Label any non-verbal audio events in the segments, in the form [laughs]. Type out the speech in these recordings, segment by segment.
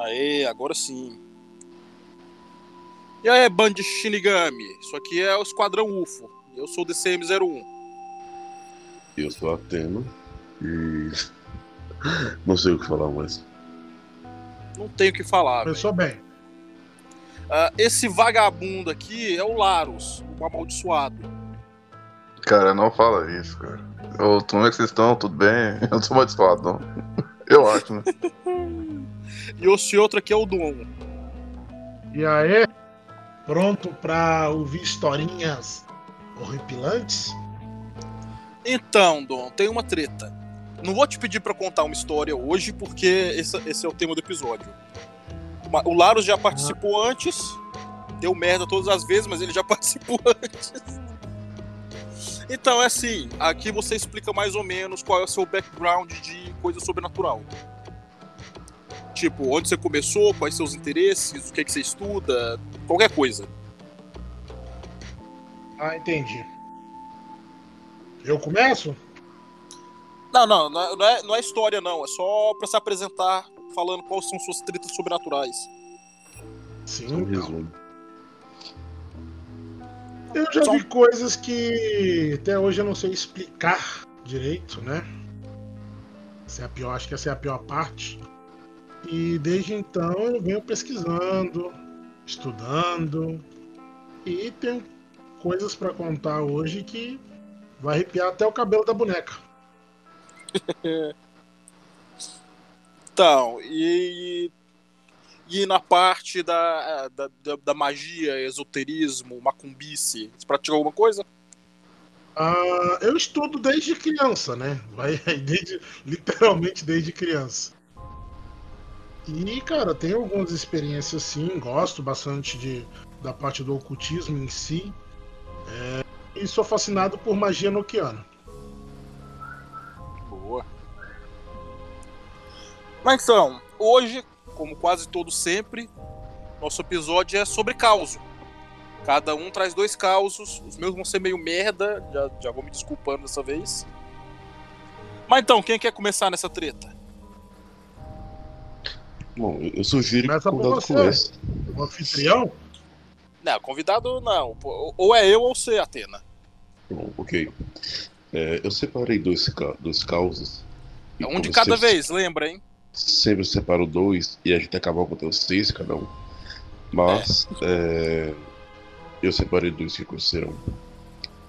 Aê, agora sim. E aí, Band Shinigami? Isso aqui é o Esquadrão UFO. Eu sou o DCM-01. Eu sou a Atena e. [laughs] Não sei o que falar mais. Não tenho o que falar. Pensou bem. Uh, esse vagabundo aqui é o Larus, o amaldiçoado. Cara, não fala isso, cara. Ô, como é que vocês estão? Tudo bem? [laughs] Eu não sou amaldiçoado, não. Eu acho, né? [laughs] e esse outro aqui é o Dom. E aí? Pronto pra ouvir historinhas horripilantes? Então, Dom, tem uma treta. Não vou te pedir para contar uma história hoje, porque esse, esse, é o tema do episódio. O Larus já participou ah. antes, deu merda todas as vezes, mas ele já [laughs] participou antes. Então é assim, aqui você explica mais ou menos qual é o seu background de coisa sobrenatural. Tipo, onde você começou, quais seus interesses, o que, é que você estuda, qualquer coisa. Ah, entendi. Eu começo? Não, não, não é, não é história, não. É só pra se apresentar falando quais são suas tretas sobrenaturais. Sim, então. Eu já vi coisas que até hoje eu não sei explicar direito, né? Essa é a pior, acho que essa é a pior parte. E desde então eu venho pesquisando, estudando e tenho coisas para contar hoje que vai arrepiar até o cabelo da boneca. [laughs] então, e, e na parte da, da, da, magia, esoterismo, macumbice, você pratica alguma coisa? Uh, eu estudo desde criança, né? Vai [laughs] desde, literalmente desde criança. E, cara, tenho algumas experiências sim, gosto bastante de, da parte do ocultismo em si. É, e sou fascinado por magia noquiana. Boa. Mas então, hoje, como quase todo sempre, nosso episódio é sobre caos. Cada um traz dois causos, os meus vão ser meio merda, já, já vou me desculpando dessa vez. Mas então, quem quer começar nessa treta? Bom, eu sugiro Começa que o convidado comece. O anfitrião? Não, convidado não. Ou é eu ou você, Atena. Bom, ok. É, eu separei dois, dois causos. É um de cada vez, lembra, hein? Sempre separo dois e a gente acabou com os seis cada um. Mas é. É, eu separei dois que aconteceram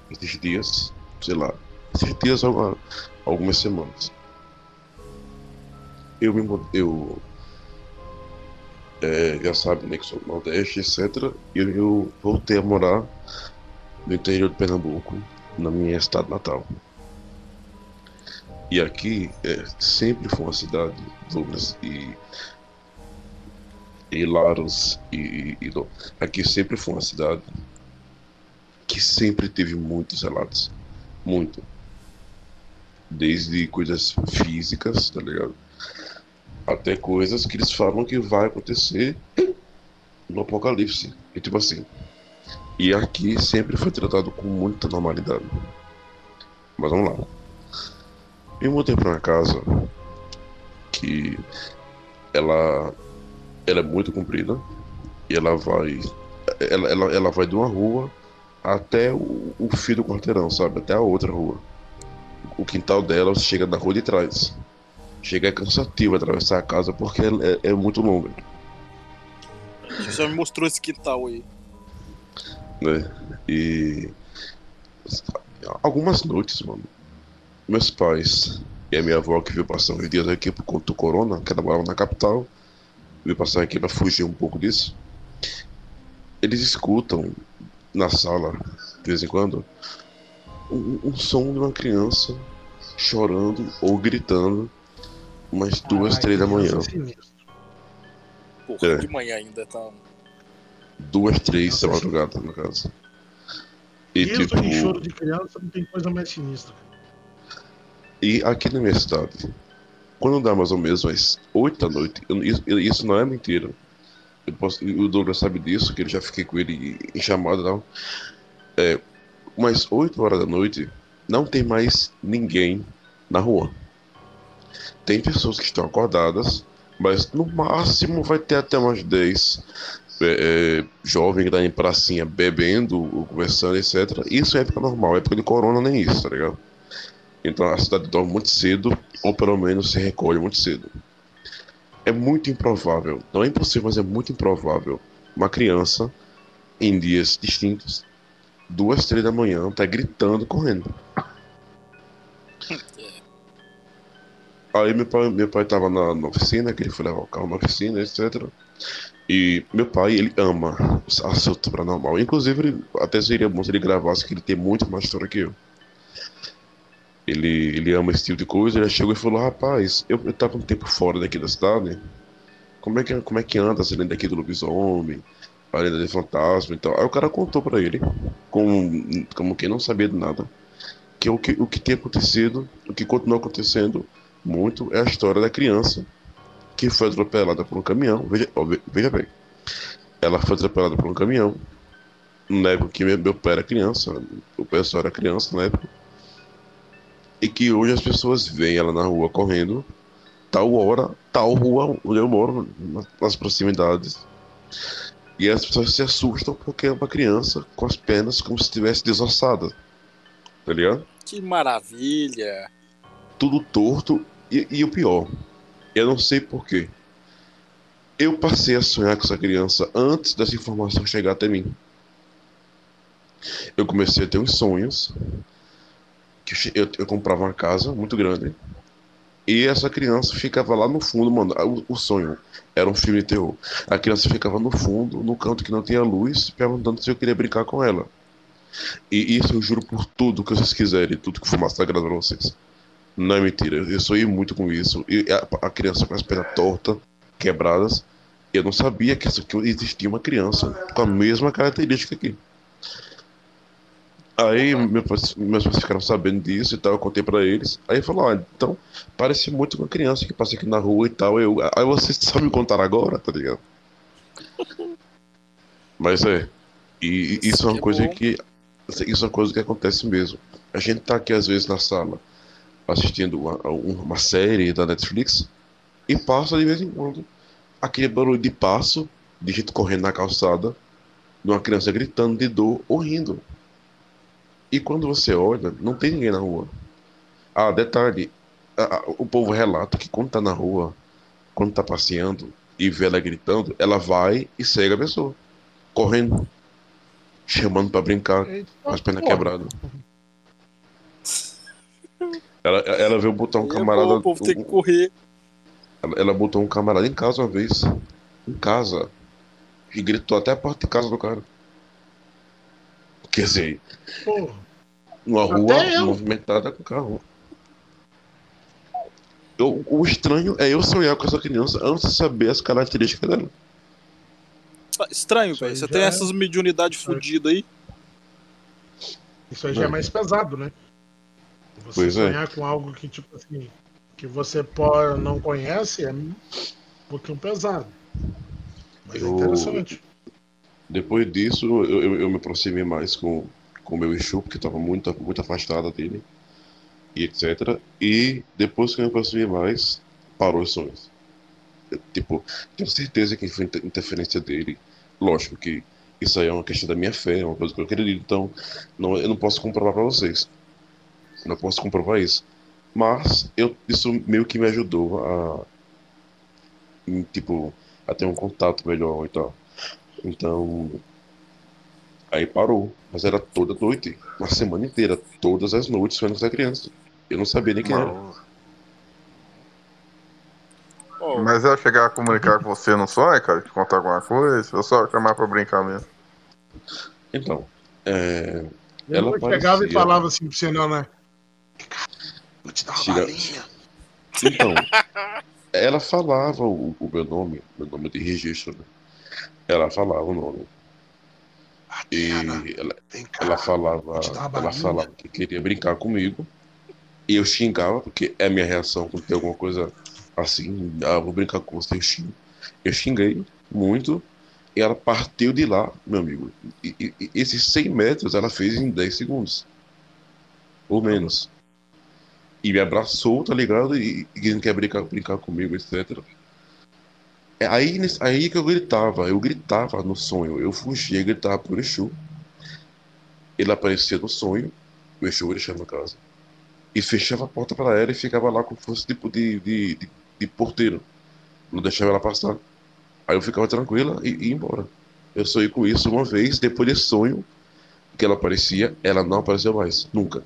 esses dias, sei lá, esses dias algumas, algumas semanas. Eu me eu é, já sabe, né, que sou do Nordeste, etc. E eu voltei a morar no interior de Pernambuco, na minha estado natal. E aqui é, sempre foi uma cidade, Douglas e, e Laros, e, e, e, aqui sempre foi uma cidade que sempre teve muitos relatos. Muito. Desde coisas físicas, tá ligado? Até coisas que eles falam que vai acontecer no Apocalipse. E tipo assim. E aqui sempre foi tratado com muita normalidade. Mas vamos lá. Eu mudei pra uma casa que ela, ela é muito comprida e ela vai ela, ela, ela vai de uma rua até o, o fio do quarteirão, sabe? Até a outra rua. O quintal dela chega na rua de trás chega é cansativo atravessar a casa porque é, é muito longa. Você já me mostrou esse quintal aí. Né? E. Algumas noites, mano. Meus pais e a minha avó que veio passar uns dias aqui por conta do corona, que ela morava na capital, veio passar aqui pra fugir um pouco disso. Eles escutam na sala, de vez em quando, um, um som de uma criança chorando ou gritando umas duas, três da manhã. Porra, é. de manhã ainda tá. Duas, três da madrugada, no caso. E Isso tipo. De choro de criança não tem coisa mais sinistra. E aqui na minha cidade, quando dá mais ou menos às 8 da noite, eu, isso, isso, não é mentira. Posso, o Douglas sabe disso, que eu já fiquei com ele em chamada não. É, umas 8 horas da noite, não tem mais ninguém na rua. Tem pessoas que estão acordadas, Mas no máximo vai ter até umas 10 é, é, jovem que em pracinha bebendo, conversando, etc. Isso é época normal, época de corona nem isso, tá ligado? Então a cidade dorme muito cedo, ou pelo menos se recolhe muito cedo. É muito improvável, não é impossível, mas é muito improvável, uma criança em dias distintos, duas, três da manhã, tá gritando, correndo. [laughs] Aí meu pai, meu pai tava na, na oficina, que ele foi levar o carro na oficina, etc. E meu pai, ele ama assunto paranormal. Inclusive, ele, até seria bom se ele gravasse, que ele tem muito mais história que eu. Ele, ele ama esse tipo de coisa. Ele chegou e falou: Rapaz, eu, eu tava um tempo fora daqui da cidade. Como é que, como é que anda essa lenda aqui do lobisomem? A lenda de fantasma e tal. Aí o cara contou pra ele, como, como quem não sabia de nada, que o que, o que tem acontecido, o que continua acontecendo muito é a história da criança que foi atropelada por um caminhão. Veja, veja bem, ela foi atropelada por um caminhão na época que meu pai era criança, o pessoal era criança na época, e que hoje as pessoas veem ela na rua correndo, tal hora, tal rua onde eu moro, nas proximidades. E as pessoas se assustam porque é uma criança com as pernas como se estivesse desossada. Tá ligado? Que maravilha! Tudo torto e, e o pior, eu não sei porquê. Eu passei a sonhar com essa criança antes dessa informação chegar até mim. Eu comecei a ter uns sonhos. Que eu, eu comprava uma casa muito grande. E essa criança ficava lá no fundo, mano. O, o, sonho era um filme de terror. A criança ficava no fundo, no canto que não tinha luz, perguntando se eu queria brincar com ela. E isso eu juro por tudo que vocês quiserem, tudo que for mais sagrado pra vocês. Não é mentira, eu sonhei muito com isso. E a, a criança com as pernas tortas, quebradas. Eu não sabia que, que existia uma criança com a mesma característica aqui. Aí meu, meus pais ficaram sabendo disso e tal, eu contei pra eles. Aí falou, ah, então parece muito com uma criança que passa aqui na rua e tal. Eu, aí vocês só me contaram agora, tá ligado? Mas é. E, e isso é uma é coisa que. Isso é uma coisa que acontece mesmo. A gente tá aqui às vezes na sala assistindo uma, uma série da Netflix e passa de vez em quando aquele barulho de passo, de gente correndo na calçada, de uma criança gritando de dor ou rindo. E quando você olha, não tem ninguém na rua. Ah, detalhe, o povo relata que quando tá na rua, quando tá passeando e vê ela gritando, ela vai e segue a pessoa, correndo, chamando para brincar, com as pernas quebradas. Ela, ela veio botar um camarada. É bom, o povo tem que correr. Ela, ela, botou um camarada em casa uma vez. Em casa. E gritou até a porta de casa do cara. Quer dizer, Porra. uma rua movimentada com carro. Eu, o estranho é eu sonhar com essa criança antes de saber as características dela. Estranho, velho. Você tem é... essas mediunidades fodidas aí. Isso aí já é mais pesado, né? Você pois sonhar é. com algo que, tipo assim, que você pode, não conhece é um pouquinho pesado. Mas é eu, é interessante. Depois disso, eu, eu, eu, me aproximei mais com o meu Exu, porque estava muito, muito afastada dele, e etc. E depois que eu me aproximei mais, parou os sonhos. Eu, tipo, tenho certeza que foi interferência dele. Lógico que isso aí é uma questão da minha fé, é uma coisa que eu acredito, então não, eu não posso comprovar para vocês. Não posso comprovar isso. Mas eu, isso meio que me ajudou a. Em, tipo, a ter um contato melhor e tal. Então. Aí parou. Mas era toda noite. Uma semana inteira. Todas as noites foi essa criança. Eu não sabia nem quem era. Mas ela chegar a comunicar com você no sonho, cara? Te contar alguma coisa? Ou só chamar pra brincar mesmo? Então. É... Ela chegava e falava assim pra você, não, né? Vou te dar uma Tira... balinha. Então, [laughs] ela falava o, o, meu nome, meu nome de registro, né? Ela falava o nome. E ela, ela falava, ela falava que queria brincar comigo. E eu xingava, porque é a minha reação quando tem alguma coisa assim, ah, vou brincar com você, eu xingo. Eu xinguei muito e ela partiu de lá, meu amigo. E, e, esses 100 metros ela fez em 10 segundos. Ou menos e me abraçou, tá ligado? E, e quer brincar, brincar comigo, etc. É aí, aí que eu gritava, eu gritava no sonho, eu fugia e gritava pro Exu. Ele aparecia no sonho, o Exu deixava a casa. E fechava a porta para ela e ficava lá como se fosse tipo de, de, de, de porteiro. Não deixava ela passar. Aí eu ficava tranquila e ia embora. Eu sonhei com isso uma vez, depois desse sonho que ela aparecia, ela não apareceu mais. Nunca.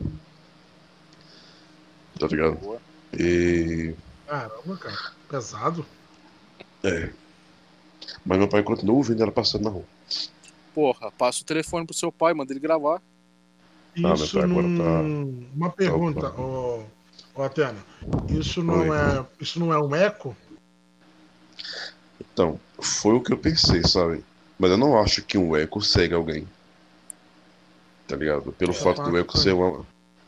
Tá ligado? Boa. E. Caramba, cara. Pesado. É. Mas meu pai continuou vendo ela passando na rua. Porra, passa o telefone pro seu pai, manda ele gravar. meu Isso pai agora não. tá- Uma pergunta, Opa. ô, ô Atena. Isso não, Oi. é, isso não é um eco? Então, foi o que eu pensei, sabe? Mas eu não acho que um eco segue alguém. Tá ligado? Pelo É, fato do eco ser uma,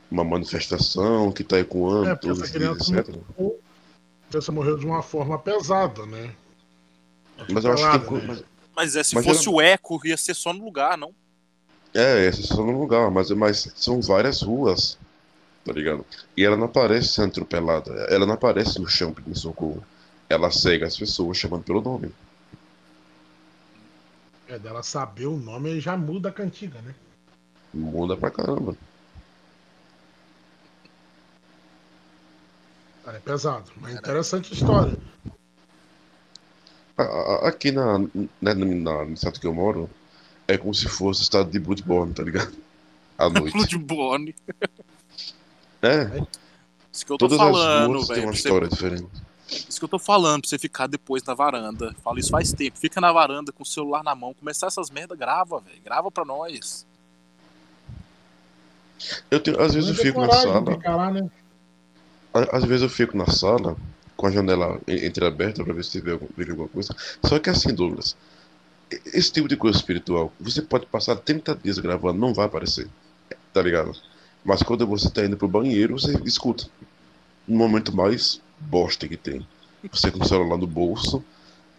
uma manifestação que tá ecoando É, porque todos essa os dias, criança etc. morreu, a criança morreu de uma forma pesada, né? Mas eu acho que. Né? mas- Mas é, se Mas fosse ela- o eco, ia ser só no lugar, não? É, essa é só no lugar, mas, mas são várias ruas, tá ligado? E ela não aparece sendo atropelada, ela não aparece no chão pedindo socorro. Ela segue as pessoas chamando pelo nome. É dela saber o nome e já muda a cantiga, né? Muda pra caramba. É pesado. Mas interessante a história. Aqui na, na, na, no estado que eu moro, é como se fosse o estado de Bloodborne, tá ligado? À [laughs] noite. Bloodborne. É, Isso que eu tô todas as falando, ruas têm velho. uma pra você- história diferente. Isso que eu tô falando, pra você ficar depois na varanda. Falo isso faz tempo. Fica na varanda com o celular na mão. Começar essas merda, grava, velho. Grava pra nós. Eu tenho, às vezes eu é fico na sala, ficar lá, né? Às vezes eu fico na sala com a janela en- entreaberta pra ver se vejo alguma coisa. Só que assim, Douglas, esse tipo de coisa espiritual, você pode passar 30 dias gravando, não vai aparecer. Tá ligado? Mas quando você tá indo pro banheiro, você escuta. No momento mais bosta que tem. Você com o celular no bolso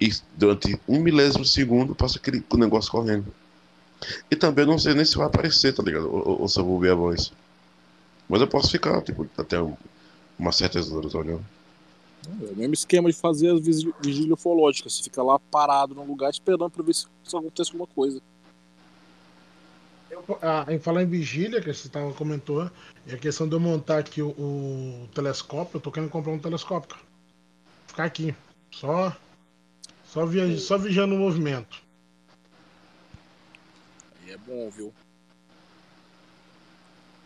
e durante um milésimo segundo passa aquele negócio correndo. E também não sei nem se vai aparecer, tá ligado? Ou, ou- se eu vou ouvir a voz. Mas eu posso ficar, tipo, até certas horas olhando. É o mesmo esquema de fazer as vigília ufológica. Você fica lá parado num lugar esperando pra ver se, se acontece alguma coisa. Eu- ah, em falar em vigília, que você tava, comentou, e a questão de eu montar aqui o, o telescópio, eu tô querendo comprar um telescópio. cara. Ficar aqui. Só. Só, via, só vigiando o movimento. Aí é bom, viu?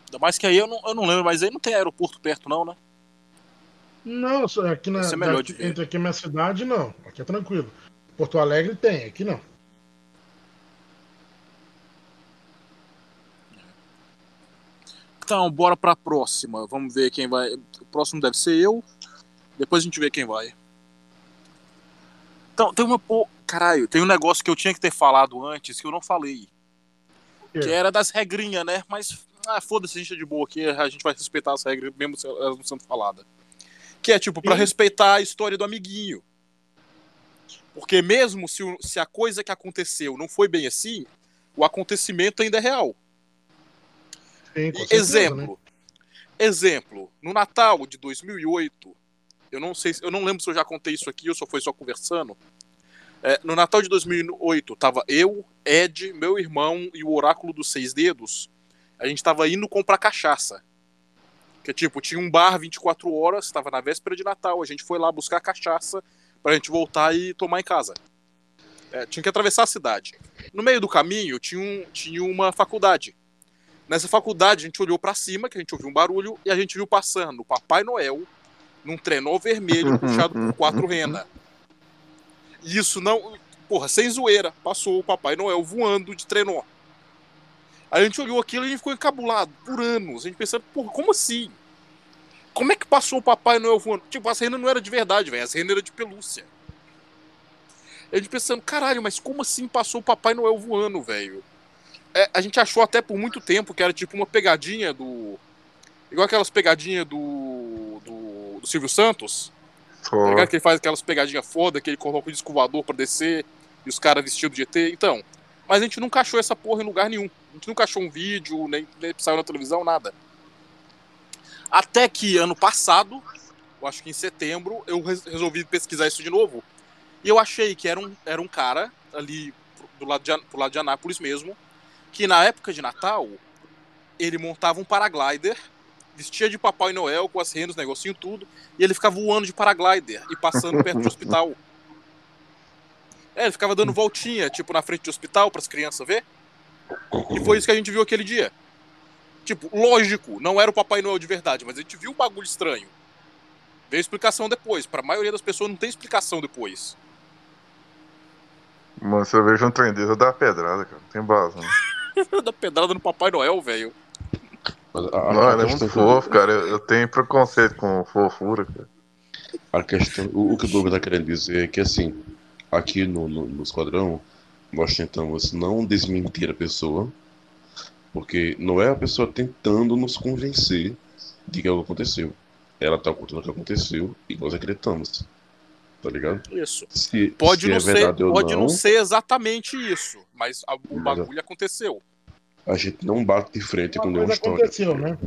Ainda mais que aí eu não, eu não lembro, mas aí não tem aeroporto perto, não, né? Não, só aqui na. Isso é melhor daqui- de ver. entre aqui minha cidade, não. Aqui é tranquilo. Porto Alegre tem, aqui não. Então, bora pra próxima. Vamos ver quem vai. O próximo deve ser eu. Depois a gente vê quem vai. Então, tem uma. Pô, caralho, tem um negócio que eu tinha que ter falado antes que eu não falei. Que era das regrinhas, né? Mas, ah, foda-se, a gente é de boa aqui. A gente vai respeitar as regras, mesmo se elas não sendo faladas. Que é tipo, Sim. respeitar a história do amiguinho. Porque mesmo se, o- se a coisa que aconteceu não foi bem assim, o acontecimento ainda é real. Sim, certeza, exemplo. né? Exemplo, no Natal de 2008, eu não sei, se- eu não lembro se eu já contei isso aqui ou se foi só conversando. É, no Natal de 2008, tava eu, Ed, meu irmão e o Oráculo dos Seis Dedos. A gente tava indo comprar cachaça. Que tipo, tinha um bar 24 horas, tava na véspera de Natal. A gente foi lá buscar cachaça pra gente voltar e tomar em casa. É, tinha que atravessar a cidade. No meio do caminho tinha, um, tinha uma faculdade. Nessa faculdade, a gente olhou pra cima, que a gente ouviu um barulho, e a gente viu passando o Papai Noel num trenó vermelho [laughs] puxado por quatro renas. E isso não. Porra, sem zoeira, passou o Papai Noel voando de trenó. Aí a gente olhou aquilo e a gente ficou encabulado por anos. A gente pensando, porra, como assim? Como é que passou o Papai Noel voando? Tipo, as renas não era de verdade, velho. As renas eram de pelúcia. A gente pensando, caralho, mas como assim passou o Papai Noel voando, velho? É, a gente achou até por muito tempo que era tipo uma pegadinha do. Igual aquelas pegadinhas do, do. do Silvio Santos. Tá Só. ligado? Que ele faz aquelas pegadinhas foda, que ele coloca o disco voador pra descer e os caras vestidos de ET. Então. Mas a gente nunca achou essa porra em lugar nenhum. A gente nunca achou um vídeo, nem, nem saiu na televisão, nada. Até que ano passado, eu acho que em setembro, eu res- resolvi pesquisar isso de novo. E eu achei que era um, era um cara ali do lado de, pro lado de Anápolis mesmo, que na época de Natal ele montava um paraglider, vestia de Papai Noel com as renas, negocinho tudo, e ele ficava voando de paraglider e passando perto do hospital. [laughs] É, ele ficava dando voltinha, tipo, na frente do hospital para as crianças ver. E foi isso que a gente viu aquele dia. Tipo, lógico, não era o Papai Noel de verdade, mas a gente viu um bagulho estranho. Veio explicação depois. Para a maioria das pessoas não tem explicação depois. Mano, se eu vejo um trem desse, eu dou uma pedrada, cara. Não tem base, né? [laughs] da pedrada no Papai Noel, velho. Não, ele é muito que fofo, cara. Eu, eu tenho preconceito com fofura, cara. A questão, o, o que o Douglas está querendo dizer é que, assim, aqui no, no, no Esquadrão, nós tentamos não desmentir a pessoa, porque não é a pessoa tentando nos convencer de que algo aconteceu. Ela está contando o que aconteceu e nós acreditamos. Tá ligado? Isso. Se, Pode, se não, é ser, pode não, não ser exatamente isso, mas a- o Mas- bagulho aconteceu. a gente não bate de frente com Uma nenhuma coisa história. aconteceu, né?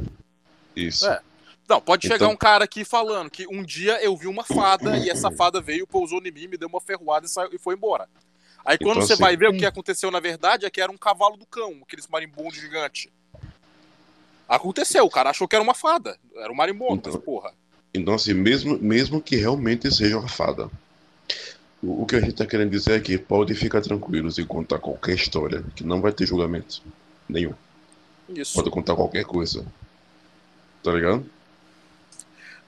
Isso. É. Não, pode chegar Então- um cara aqui falando que um dia eu vi uma fada e essa [coughs] fada veio, pousou em mim, me deu uma ferroada e, saiu, e foi embora. Aí quando Então, você assim- vai ver o que aconteceu na verdade é que era um cavalo do cão, aqueles marimbondos gigante. Aconteceu, o cara achou que era uma fada. Era um marimbondo, Então- mas porra. Então, assim, mesmo, mesmo que realmente seja uma fada, o, o que a gente tá querendo dizer é que pode ficar tranquilos e contar qualquer história, que não vai ter julgamento nenhum. Isso. Pode contar qualquer coisa. Tá ligado?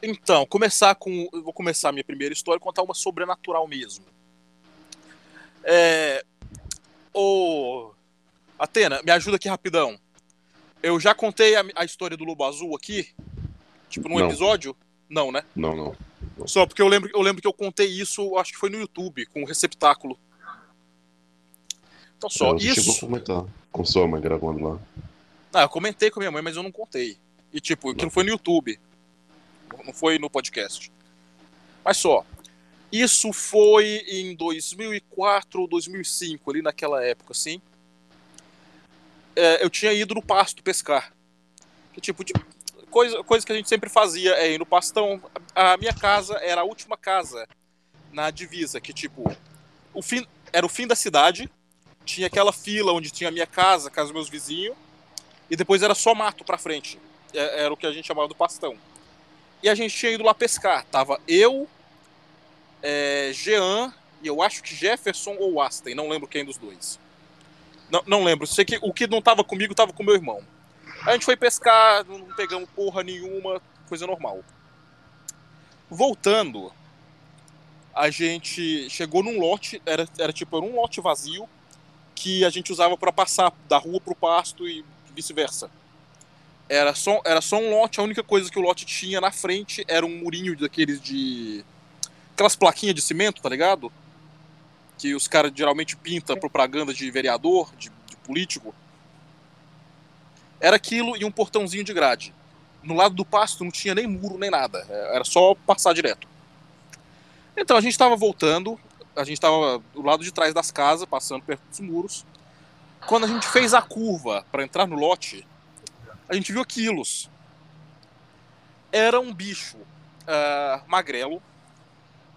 Então, começar com. Eu vou começar a minha primeira história e contar uma sobrenatural mesmo. É. Ô. Atena, me ajuda aqui rapidão. Eu já contei a, a história do Lobo Azul aqui? Tipo, num Não. episódio? Não, né? Não, não. Só porque eu lembro, eu lembro que eu contei isso, acho que foi no YouTube, com o receptáculo. Então só, Ela chegou a isso. comentar com sua mãe gravando lá. Ah, eu comentei com a minha mãe, mas eu não contei. E tipo, aquilo Não. foi no YouTube. Não foi no podcast. Mas só. Isso foi em 2004 ou 2005, ali naquela época, assim. É, eu tinha ido no pasto pescar. Que tipo, de coisa, coisa que a gente sempre fazia é ir no pastão. A minha casa era a última casa na divisa, que tipo, o fim, era o fim da cidade. Tinha aquela fila onde tinha a minha casa, casa dos meus vizinhos e depois era só mato pra frente. É- Era o que a gente chamava do pastão. E a gente tinha ido lá pescar. Tava eu, é, Jean e eu acho que Jefferson ou Aston, não lembro quem dos dois. Não, não lembro. Sei que o que não tava comigo tava com meu irmão. A gente foi pescar, não pegamos porra nenhuma, coisa normal. Voltando, a gente chegou num lote, era, era tipo era um lote vazio que a gente usava para passar da rua pro pasto e vice-versa. Era só, era só um lote, a única coisa que o lote tinha na frente era um murinho daqueles de. Aquelas plaquinhas de cimento, tá ligado? Que os caras geralmente pintam propaganda de vereador, de, de político. Era aquilo e um portãozinho de grade. No lado do pasto não tinha nem muro nem nada, é, era só passar direto. Então a gente estava voltando, a gente estava do lado de trás das casas, passando perto dos muros. Quando a gente fez a curva para entrar no lote, a gente viu quilos. Era um bicho ah, magrelo,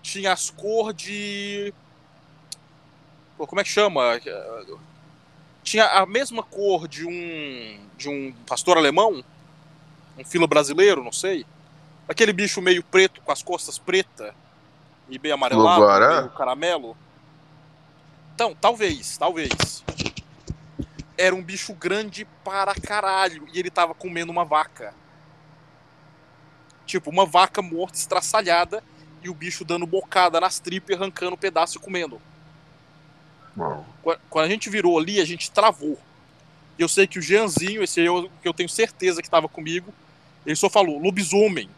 tinha as cores de. Pô, como é que chama? Tinha a mesma cor de um de um pastor alemão, um filo brasileiro, não sei. Aquele bicho meio preto, com as costas pretas e bem amarelado, Lobo-guará? meio caramelo. Então, talvez, talvez. Era um bicho grande para caralho e ele tava comendo uma vaca. Tipo, uma vaca morta, estraçalhada e o bicho dando bocada nas tripas, arrancando um pedaço e comendo. Quando a gente virou ali, a gente travou. E eu sei que o Jeanzinho, esse eu, que eu tenho certeza que estava comigo, ele só falou, lobisomem.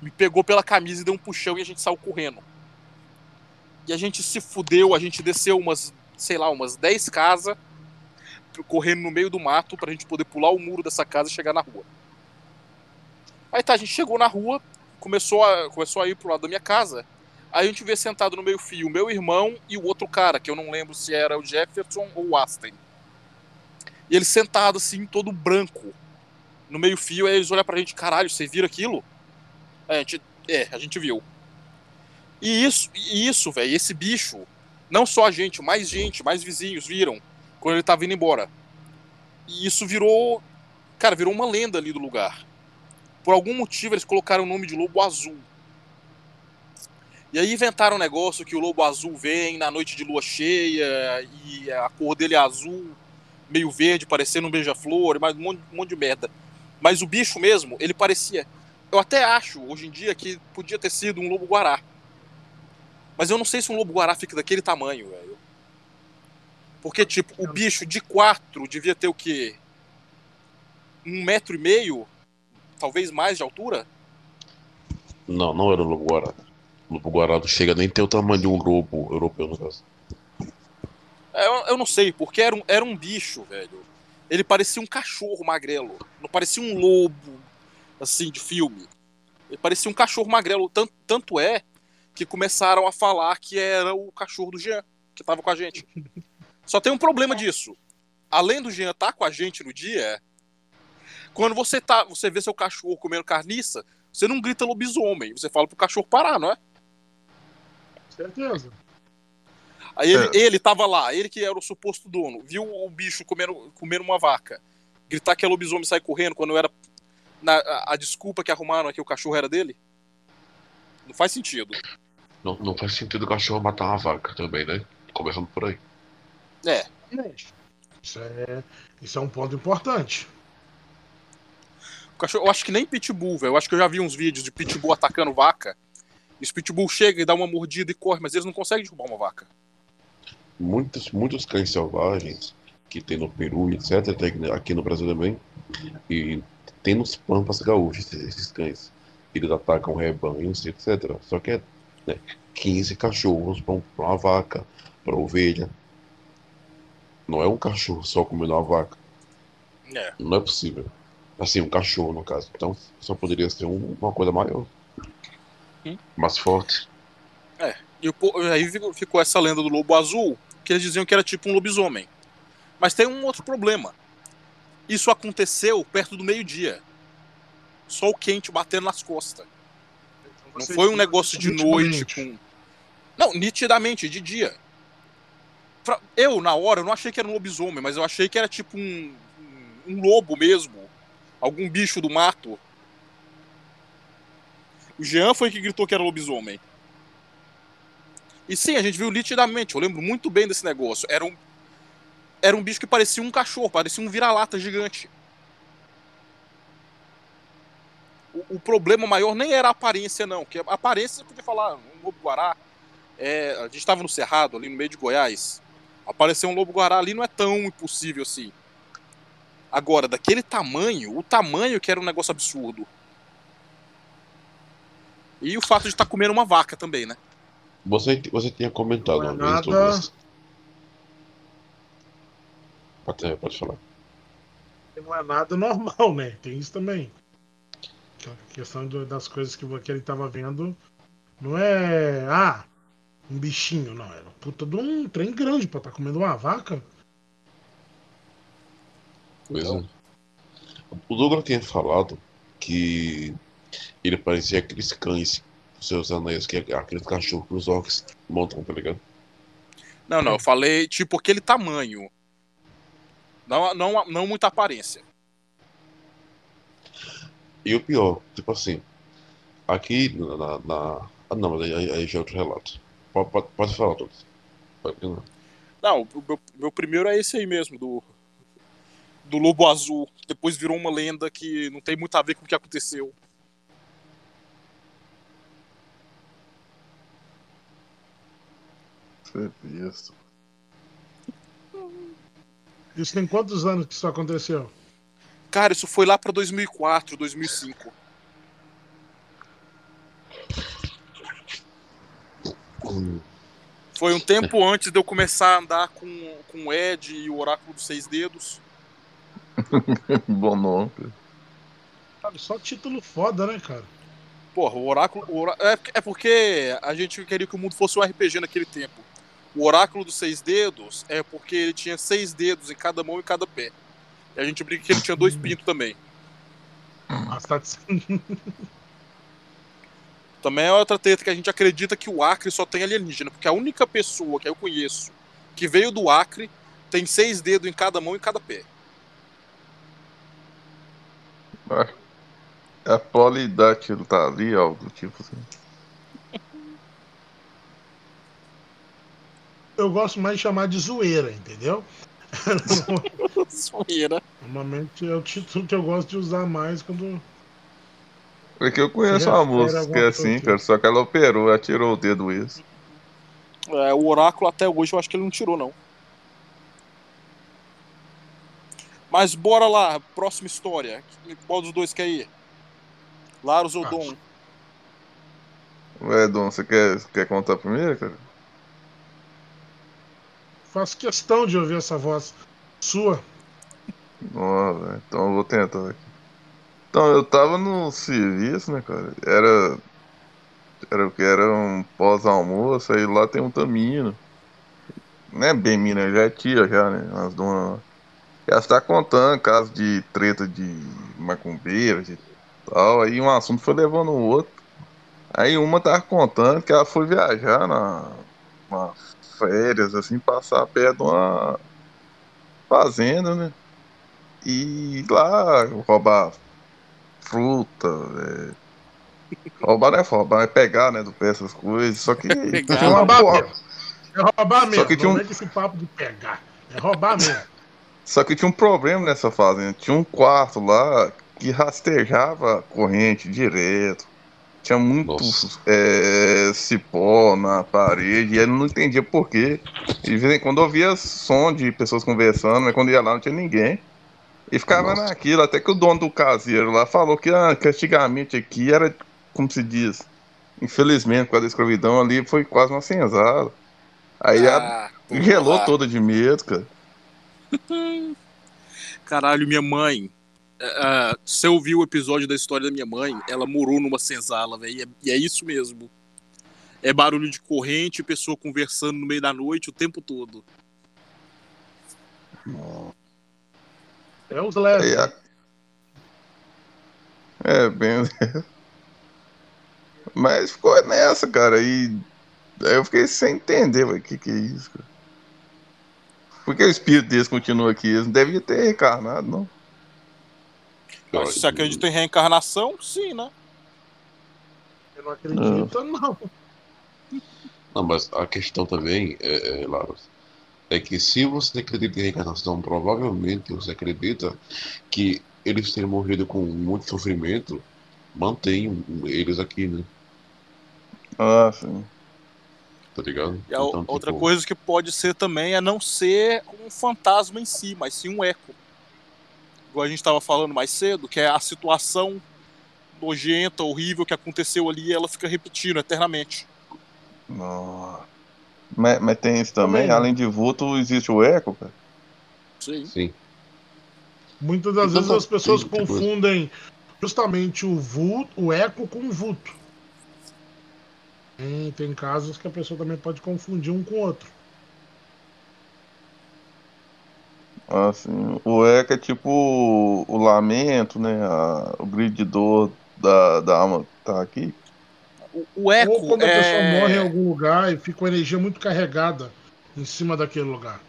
Me pegou pela camisa e deu um puxão e a gente saiu correndo. E a gente se fudeu, a gente desceu umas, sei lá, umas 10 casas, correndo no meio do mato pra gente poder pular o muro dessa casa e chegar na rua. Aí tá, a gente chegou na rua, começou a, começou a ir pro lado da minha casa. Aí a gente vê sentado no meio fio meu irmão e o outro cara, que eu não lembro se era o Jefferson ou o Aston. E ele sentado assim, todo branco, no meio fio, aí eles olham pra gente, caralho, você vira aquilo? A gente, é, a gente viu. E isso, e isso, velho, esse bicho Não só a gente, mais gente, mais vizinhos viram quando ele tava indo embora. E isso virou. Cara, virou uma lenda ali do lugar. Por algum motivo eles colocaram o nome de Lobo Azul. E aí inventaram um negócio que o Lobo Azul vem na noite de lua cheia e a cor dele é azul, meio verde, parecendo um beija-flor, mais um monte, um monte de merda. Mas o bicho mesmo, ele parecia. Eu até acho, hoje em dia, que podia ter sido um lobo-guará. Mas eu não sei se um lobo-guará fica daquele tamanho, velho. Porque, tipo, o bicho de quatro devia ter o quê? Um metro e meio? Talvez mais de altura? Não, não era o lobo guará. O lobo guará não chega nem ter o tamanho de um lobo europeu, no caso. É, Eu, eu não sei, porque era um, era um bicho, velho. Ele parecia um cachorro magrelo. Não parecia um lobo, assim, de filme. Ele parecia um cachorro magrelo. Tanto, tanto é que começaram a falar que era o cachorro do Jean, que tava com a gente. Só tem um problema disso. Além do Jean estar com a gente no dia, quando você tá, você vê seu cachorro comendo carniça, você não grita lobisomem, você fala pro cachorro parar, não é? Certeza. Aí ele, É. ele tava lá, ele que era o suposto dono, viu o bicho comendo, comendo uma vaca. Gritar que é lobisomem e sair correndo quando era na, a, a desculpa que arrumaram é que o cachorro era dele? Não faz sentido. Não, não faz sentido o cachorro matar uma vaca também, né? Começando por aí. É. Isso é, isso é um ponto importante. Cachorro, eu acho que nem pitbull, velho. Eu acho que eu já vi uns vídeos de pitbull atacando vaca. E os pitbull chega e dá uma mordida e corre, mas eles não conseguem derrubar uma vaca. Muitos, muitos cães selvagens que tem no Peru etc, aqui no Brasil também, e tem nos pampas gaúchos esses cães. Eles atacam rebanhos, etc. Só que é né, 15 cachorros para uma vaca, para ovelha. Não é um cachorro só comendo uma vaca. É. Não é possível. Assim, um cachorro, no caso. Então, só poderia ser um- uma coisa maior. Hum. Mais forte. E o aí ficou- essa lenda do lobo azul, que eles diziam que era tipo um lobisomem. Mas tem um outro problema. Isso aconteceu perto do meio-dia. Sol quente batendo nas costas. Não foi um negócio de noite com. Não, nitidamente, de dia. Pra- Eu, na hora, eu não achei que era um lobisomem, mas eu achei que era tipo um, um, um lobo mesmo. Algum bicho do mato. O Jean foi que gritou que era lobisomem. E sim, a gente viu nitidamente, eu lembro muito bem desse negócio. Era um, era um bicho que parecia um cachorro, parecia um vira-lata gigante. O, o problema maior nem era a aparência, não. Que a aparência você podia falar, um lobo-guará. É, a gente estava no Cerrado, ali no meio de Goiás. Aparecer um lobo-guará ali não é tão impossível assim. Agora, daquele tamanho, o tamanho que era um negócio absurdo. E o fato de estar comendo uma vaca também, né? Você, você tinha comentado Não é uma vez sobre nada- isso. Pode, é, pode falar. Não é nada normal, né? Tem isso também. A questão do- das coisas que, que ele tava vendo não é. Ah, um bichinho, não. Era um puta de um trem grande pra estar comendo uma vaca. É. O Douglas tinha falado que ele parecia aqueles cães seus anéis, que é aqueles cachorros que os orcs montam, tá ligado? Não, não, eu falei tipo aquele tamanho. Não, não, não muita aparência. E o pior, tipo assim, aqui na. na- ah, não, mas aí, aí já é outro relato. Pode, pode, pode falar, todos. Não, o meu, meu primeiro é esse aí mesmo, do, do Lobo Azul. Depois virou uma lenda que não tem muito a ver com o que aconteceu. Você viu isso? Isso tem quantos anos que isso aconteceu? Cara, isso foi lá pra 2004, 2005. Hum, Foi um tempo antes de eu começar a andar com, com o Ed e o Oráculo dos Seis Dedos. [laughs] Bom nome. Cara, só título foda, né, cara? Porra, o Oráculo. o Orá- é, é porque a gente queria que o mundo fosse um RPG naquele tempo. O Oráculo dos Seis Dedos é porque ele tinha seis dedos em cada mão e cada pé. E a gente brinca que ele tinha dois [laughs] pintos também. Ah, tá de- Também é outra treta que a gente acredita que o Acre só tem alienígena, porque a única pessoa que eu conheço que veio do Acre tem seis dedos em cada mão e cada pé. A polidátilo tá ali, algo do tipo assim. Eu gosto mais de chamar de zoeira, entendeu? Zoeira. Normalmente é o título que eu gosto de usar mais quando. Porque eu conheço uma refere a moça que é assim, que- cara, só que ela operou, ela tirou o dedo esse. É, o oráculo até hoje eu acho que ele não tirou, não. Mas bora lá, próxima história. Qual dos dois quer ir? Laros ou Dom? Ué, Dom, você quer, quer contar primeiro, cara? Faço questão de ouvir essa voz sua. Velho, então eu vou tentar aqui. Então, eu tava no serviço, né, cara? Era. Era o que? Era um pós-almoço, aí lá tem um tamino. Não é bem mina, já é tia já, né? As donas. Ela está contando casos de treta de macumbeira e tal. Aí um assunto foi levando o outro. Aí uma tava contando que ela foi viajar na. Uma férias, assim, passar perto de uma fazenda, né? E lá roubar fruta, é... roubar não é roubar, é pegar, né, do pé essas coisas. Só que Pegar. [laughs] tinha uma Roubar porra. mesmo. É roubar mesmo. que tinha Não um- com esse papo de pegar. É roubar mesmo. Só que tinha um problema nessa fazenda. Tinha um quarto lá que rastejava a corrente direto. Tinha muito é, cipó na parede e ele não entendia por quê. E de vez em quando ouvia som de pessoas conversando, mas quando ia lá não tinha ninguém. E ficava Nossa. naquilo, até que o dono do caseiro lá falou que, ah, que antigamente aqui era, como se diz, infelizmente, por causa da escravidão ali, foi quase uma senzala. Aí a Ah, gelou porra. toda de medo, cara. [laughs] Caralho, minha mãe. é, é, você ouviu o episódio da história da minha mãe? Ela morou numa senzala, velho. E é isso mesmo. É barulho de corrente, pessoa conversando no meio da noite o tempo todo. É os leves. A- É, bem. Mas ficou nessa, cara. E aí eu fiquei sem entender, o que, que é isso, cara. Por que o espírito desse continua aqui? Eles não deviam ter reencarnado, não. Mas se você acredita em reencarnação, sim, né? Eu não acredito, não. Não, mas a questão também, é, é, Laros, é que se você acredita em reencarnação, provavelmente você acredita que eles terem morrido com muito sofrimento, mantém eles aqui, né? Ah, sim. Tá ligado? E a Então, outra tipo, coisa que pode ser também é não ser um fantasma em si, mas sim um eco. Igual a gente estava falando mais cedo, que é a situação nojenta, horrível que aconteceu ali e ela fica repetindo eternamente. Nossa. Mas, mas tem isso também, Também. além de vulto, existe o eco, cara. Sim. Sim. Muitas das Então, vezes as pessoas tem- tem coisa. confundem justamente o vulto, o eco com o vulto. Tem, tem casos que a pessoa também pode confundir um com o outro. Assim, o eco é tipo o, o lamento, né? a- o grito de dor da, da alma que tá aqui. O, o eco Ou quando a é... pessoa morre em algum lugar e fica com a energia muito carregada em cima daquele lugar.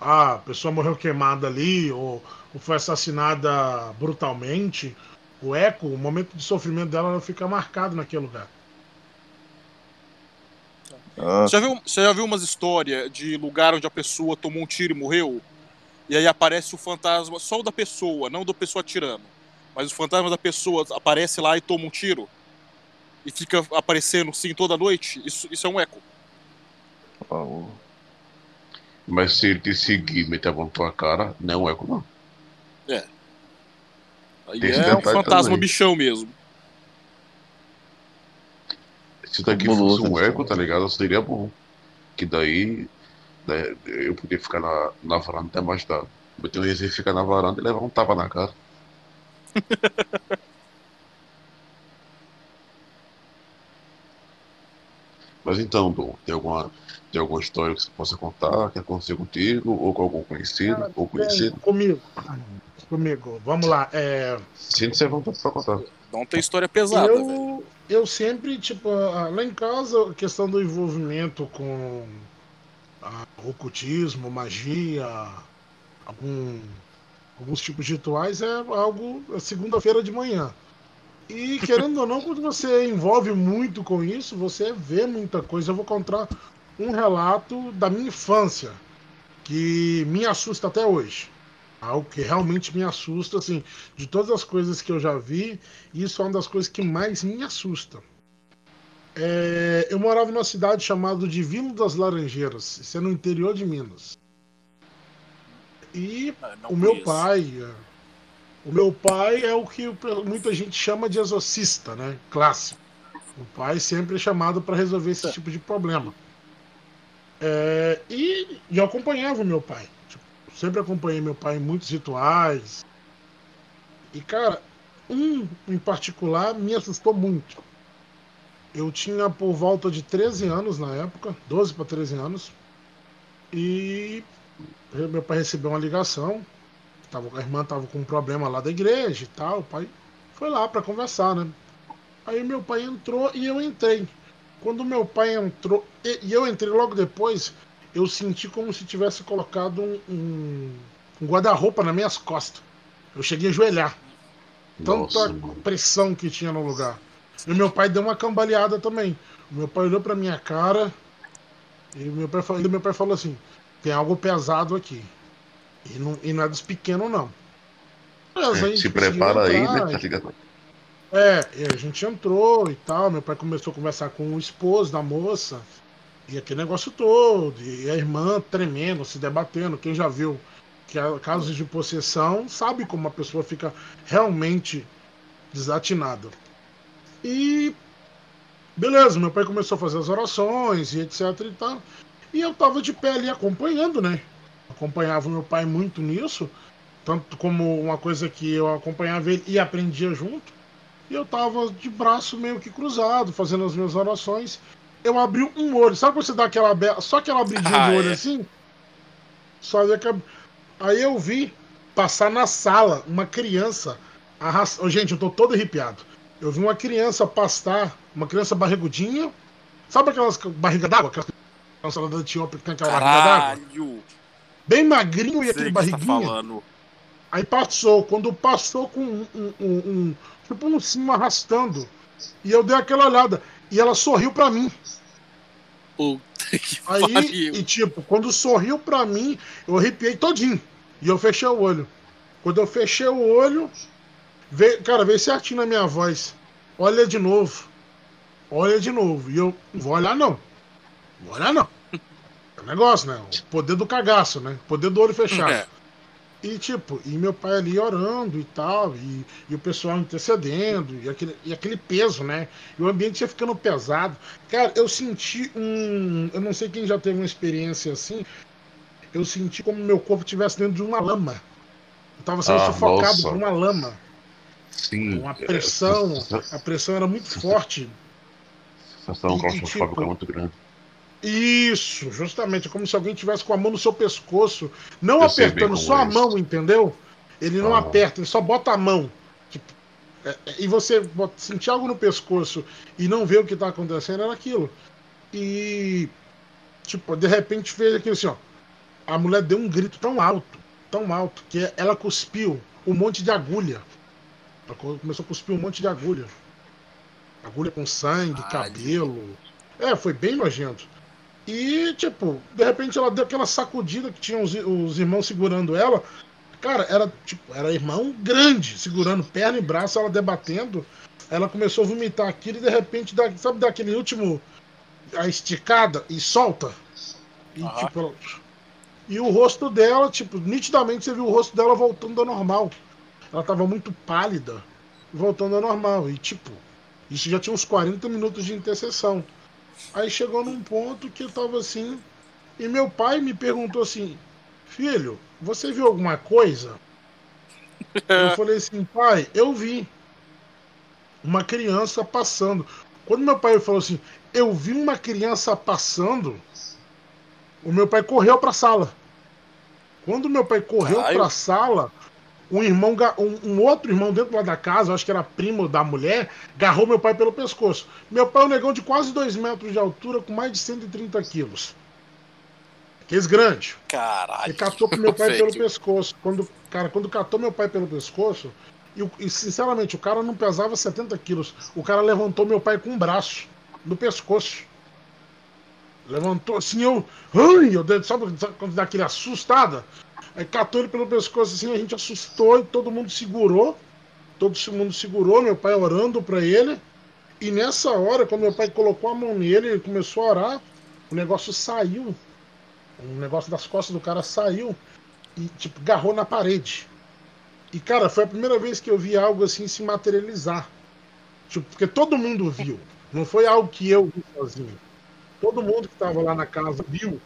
Ah, a pessoa morreu queimada ali, ou, ou foi assassinada brutalmente. O eco, o momento de sofrimento dela ela fica marcado naquele lugar. Ah, Você já, viu, você já viu umas histórias de lugar onde a pessoa tomou um tiro e morreu? E aí aparece o fantasma, só o da pessoa, não da pessoa atirando. Mas o fantasma da pessoa aparece lá e toma um tiro. E fica aparecendo sim toda noite. Isso, isso é um eco. ó, o- Mas se ele te seguir e meter a mão na tua cara, não é eco, não. Aí Tem esse é um fantasma também. bichão mesmo. Se daqui fosse um né? eco, tá ligado? Seria bom. Que daí né, eu podia ficar na, na varanda até mais tarde. Eu tenho que ficar na varanda e levar um tapa na cara. [laughs] Mas então, Dom, tem alguma, tem alguma história que você possa contar que aconteceu contigo, ou com algum conhecido, Cara, ou conhecido? Bem, comigo. Comigo. Vamos lá. É, Sinta-se à vontade pra contar. Não tem história pesada, velho. Eu, sempre, tipo, ah, lá em casa, a questão do envolvimento com ah, ocultismo, magia, algum, alguns tipos de rituais é algo é segunda-feira de manhã. E querendo ou não, quando você envolve muito com isso, você vê muita coisa. Eu vou contar um relato da minha infância, que me assusta até hoje. Algo que realmente me assusta, assim, de todas as coisas que eu já vi, isso é uma das coisas que mais me assusta. É, eu morava numa cidade chamada de Vila das Laranjeiras, isso é no interior de Minas. E Ah, não o meu conheço. pai, é, o meu pai é o que muita gente chama de exorcista, né? Clássico. O pai sempre é chamado para resolver esse tipo de problema. É, e, e eu acompanhava o meu pai. Sempre acompanhei meu pai em muitos rituais. E, cara, um em particular me assustou muito. Eu tinha por volta de 13 anos na época, 12 para 13 anos. E meu pai recebeu uma ligação. Tava, a irmã estava com um problema lá da igreja e tal. O pai foi lá para conversar, né? Aí meu pai entrou e eu entrei. Quando meu pai entrou e eu entrei logo depois, eu senti como se tivesse colocado um, um, um guarda-roupa nas minhas costas. Eu cheguei a ajoelhar. Tanta pressão que tinha no lugar. E meu pai deu uma cambaleada também. O meu pai olhou pra minha cara e meu pai, falou- e meu pai falou assim: tem algo pesado aqui. E não, e não é dos pequenos, não. Mas gente se prepara aí, né? Tá ligado? é, e a gente entrou e tal. Meu pai começou a conversar com o esposo da moça. E aquele negócio todo. E a irmã tremendo, se debatendo. Quem já viu que casos de possessão sabe como a pessoa fica realmente desatinada. E beleza, meu pai começou a fazer as orações e etc e tal. E eu tava de pé ali acompanhando, né? Acompanhava meu pai muito nisso, tanto como uma coisa que eu acompanhava ele e aprendia junto. E eu tava de braço meio que cruzado, fazendo as minhas orações. Eu abri um olho, sabe quando você dá aquela abe- só aquela abridinha Ah, do olho é. assim? Só ali que- Aí eu vi passar na sala uma criança arrastando. Gente, eu tô todo arrepiado. Eu vi uma criança pastar, uma criança barrigudinha. Sabe aquelas barriga d'água? Aquelas crianças lá da Etiópia que tem aquela barriga d'água? Caralho! Bem magrinho e aquele tá barriguinha. falando. Aí passou, quando passou com um, um, um, um tipo um cima arrastando. E eu dei aquela olhada. E ela sorriu pra mim. Puta que Aí, pariu. e tipo, quando sorriu pra mim, eu arrepiei todinho. E eu fechei o olho. Quando eu fechei o olho, veio, cara, veio certinho na minha voz. Olha de novo. Olha de novo. E eu, não vou olhar não. Não vou olhar não. [laughs] É um negócio, né? O poder do cagaço, né? O poder do olho fechado. É. E tipo, e meu pai ali orando e tal, e, e o pessoal intercedendo, e aquele, e aquele peso, né? E o ambiente ia ficando pesado. Cara, eu senti um. Eu não sei quem já teve uma experiência assim. Eu senti como meu corpo estivesse dentro de uma lama. Eu tava sendo Ah, sufocado nossa. por uma lama. Sim. Uma pressão. A pressão era muito [laughs] forte. Sensação E- e, claustrofóbica tipo, muito grande. Isso, justamente. É como se alguém tivesse com a mão no seu pescoço. Não Eu apertando só é a mão, entendeu? Ele não Ah. aperta, ele só bota a mão. Tipo, é, e você sentir algo no pescoço e não ver o que tá acontecendo era aquilo. E, tipo, de repente fez aquilo assim, ó. A mulher deu um grito tão alto, tão alto, que ela cuspiu um monte de agulha. Ela co- começou a cuspir um monte de agulha. Agulha com sangue, Caralho. cabelo. É, foi bem nojento. E, tipo, de repente ela deu aquela sacudida que tinha os, os irmãos segurando ela. Cara, era tipo, era irmão grande, segurando perna e braço, ela debatendo. Ela começou a vomitar aquilo e de repente, dá, sabe daquele último. A esticada e solta? E Aham. tipo, ela- E o rosto dela, tipo, nitidamente você viu o rosto dela voltando ao normal. Ela tava muito pálida, voltando ao normal. E tipo, isso já tinha uns 40 minutos de intercessão. Aí chegou num ponto que eu tava assim. E meu pai me perguntou assim: Filho, você viu alguma coisa? Eu [laughs] falei assim: Pai, eu vi uma criança passando. Quando meu pai falou assim: Eu vi uma criança passando, o meu pai correu pra sala. Quando meu pai correu Caralho. pra sala, um irmão, um, um outro irmão dentro lá da casa, acho que era primo da mulher, agarrou meu pai pelo pescoço. Meu pai é um negão de quase 2 metros de altura, com mais de 130 quilos. Aqueles grandes. Caralho. Ele catou meu pai pelo pescoço. Quando, cara, quando catou meu pai pelo pescoço, e, e, sinceramente, o cara não pesava 70 quilos. O cara levantou meu pai com um braço no pescoço. Levantou assim, eu. Ai, eu dei- sabe quando dá aquele assustada? Aí catou ele pelo pescoço assim, a gente assustou e todo mundo segurou. Todo mundo segurou, meu pai orando pra ele. E nessa hora, quando meu pai colocou a mão nele, ele começou a orar, o negócio saiu. Um negócio das costas do cara saiu e, tipo, agarrou na parede. E, cara, foi a primeira vez que eu vi algo assim se materializar. Tipo, porque todo mundo viu. Não foi algo que eu vi sozinho. Todo mundo que tava lá na casa viu.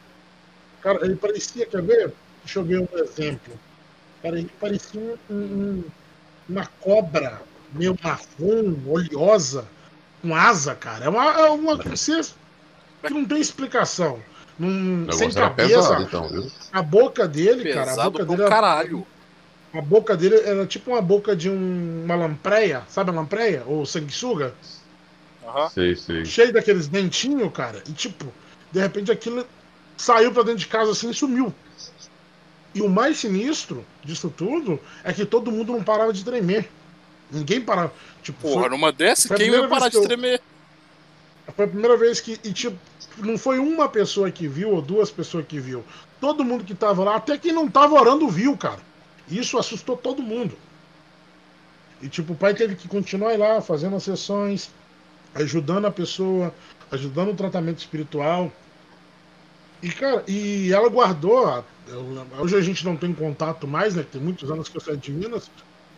Cara, ele parecia, quer ver? Deixa eu ver um exemplo. Parecia um- um- uma cobra meio marrom, oleosa, com asa, cara. É uma, é uma você- que não tem explicação. Num, sem cabeça, pesado, então, a boca dele, cara, a Pesado boca dele, era, caralho. a boca dele era tipo uma boca de um- uma lampreia, sabe a lampreia? Ou sanguessuga? Aham. Sei, sei. Cheio daqueles dentinhos, cara. E tipo, de repente aquilo saiu pra dentro de casa assim e sumiu. E o mais sinistro disso tudo é que todo mundo não parava de tremer. Ninguém parava. Tipo, Porra, foi, numa dessa, quem ia parar de eu- tremer? foi a primeira vez que. E, tipo, não foi uma pessoa que viu ou duas pessoas que viu. Todo mundo que tava lá, até quem não tava orando, viu, cara. Isso assustou todo mundo. E tipo, o pai teve que continuar lá fazendo as sessões, ajudando a pessoa, ajudando o tratamento espiritual. E, cara, e ela guardou. Hoje a gente não tem contato mais, né? Tem muitos anos que eu saí de Minas,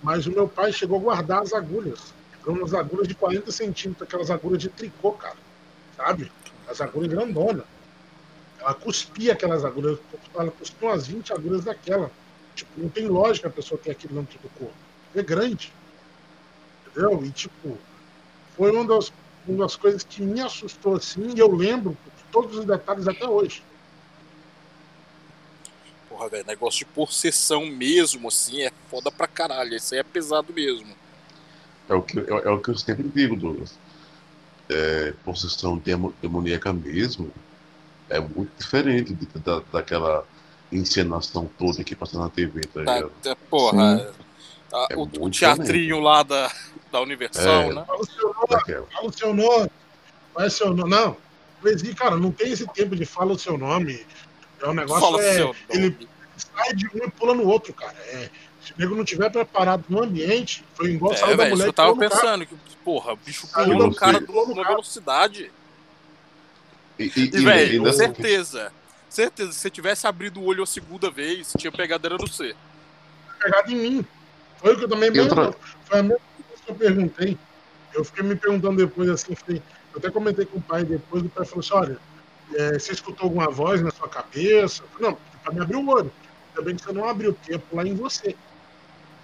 mas o meu pai chegou a guardar as agulhas. Eram umas agulhas de 40 centímetros, aquelas agulhas de tricô, cara. Sabe? As agulhas grandonas. Ela cuspia aquelas agulhas, ela cuspia umas 20 agulhas daquela. Tipo, não tem lógica a pessoa ter aquilo dentro do corpo. É grande. Entendeu? E tipo, foi uma das, uma das coisas que me assustou assim, e eu lembro todos os detalhes até hoje. Porra, velho, negócio de possessão mesmo, assim, é foda pra caralho. Isso aí é pesado mesmo. É o que, é, é o que eu sempre digo, Douglas. É, possessão demo- demoníaca mesmo é muito diferente de- da, daquela encenação toda que passa na TV, tá ligado? porra, a- É o, o teatrinho lá da, da Universal, É. né? Fala o seu nome, fala o seu nome. Não. Mas, e, cara, não tem esse tempo de fala o seu nome. É um negócio. Fala é, seu ele sai de um e pula no outro, cara. É, se o nego não tiver preparado no ambiente, foi igual É, saiu da mulher eu e tava pensando que, porra, o bicho pulou no cara numa velocidade. E, e, E, velho, ainda- certeza. Certeza, se você tivesse abrido o olho a segunda vez, tinha pegado era no C. pegado em mim. Foi o que eu também E outra- perguntei. Foi a mesma coisa que eu perguntei. Eu fiquei me perguntando depois assim, eu até comentei com o pai depois, o pai falou assim, olha, é, você escutou alguma voz na sua cabeça? Não, para me abrir o olho. Ainda bem que você não abriu, porque ia pular em você.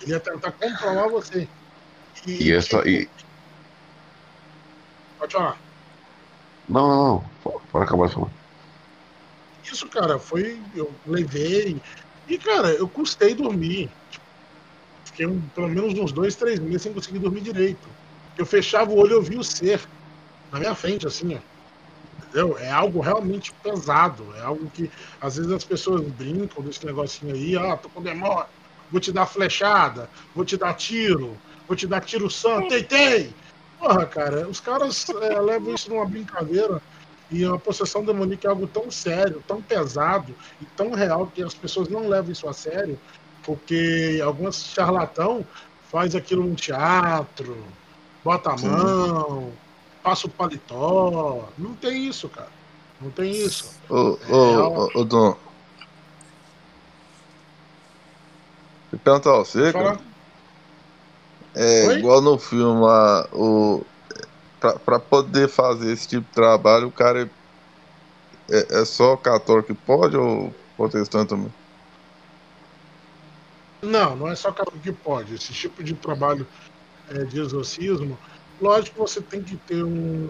Ele ia tentar controlar você. e essa. tipo, E... Pode falar. Não, não, não. Pode- acabar de falar. Isso, cara, foi. Eu levei. E, cara, eu custei dormir. Fiquei um- pelo menos uns dois, três meses sem conseguir dormir direito. Eu fechava o olho e eu via o ser na minha frente, assim, ó. Entendeu? É algo realmente pesado. É algo que às vezes as pessoas brincam desse negocinho aí, ah, tô com demônio, vou te dar flechada, vou te dar tiro, vou te dar tiro santo, tentei! Porra, cara, os caras é, levam isso numa brincadeira. E a possessão demoníaca é algo tão sério, tão pesado e tão real que as pessoas não levam isso a sério, porque alguns charlatão faz aquilo no teatro, bota a Sim. Passa o paletó. Não tem isso, cara. Não tem isso. Ô, É, ô, ô, ô, Dom. Vou perguntar a você, Fala, cara. É Oi? igual no filme lá, o. Pra, pra poder fazer esse tipo de trabalho, o cara é, é, é só católico que pode ou protestante também? Não, não é só católico que pode. Esse tipo de trabalho é, de exorcismo, lógico que você tem que ter um,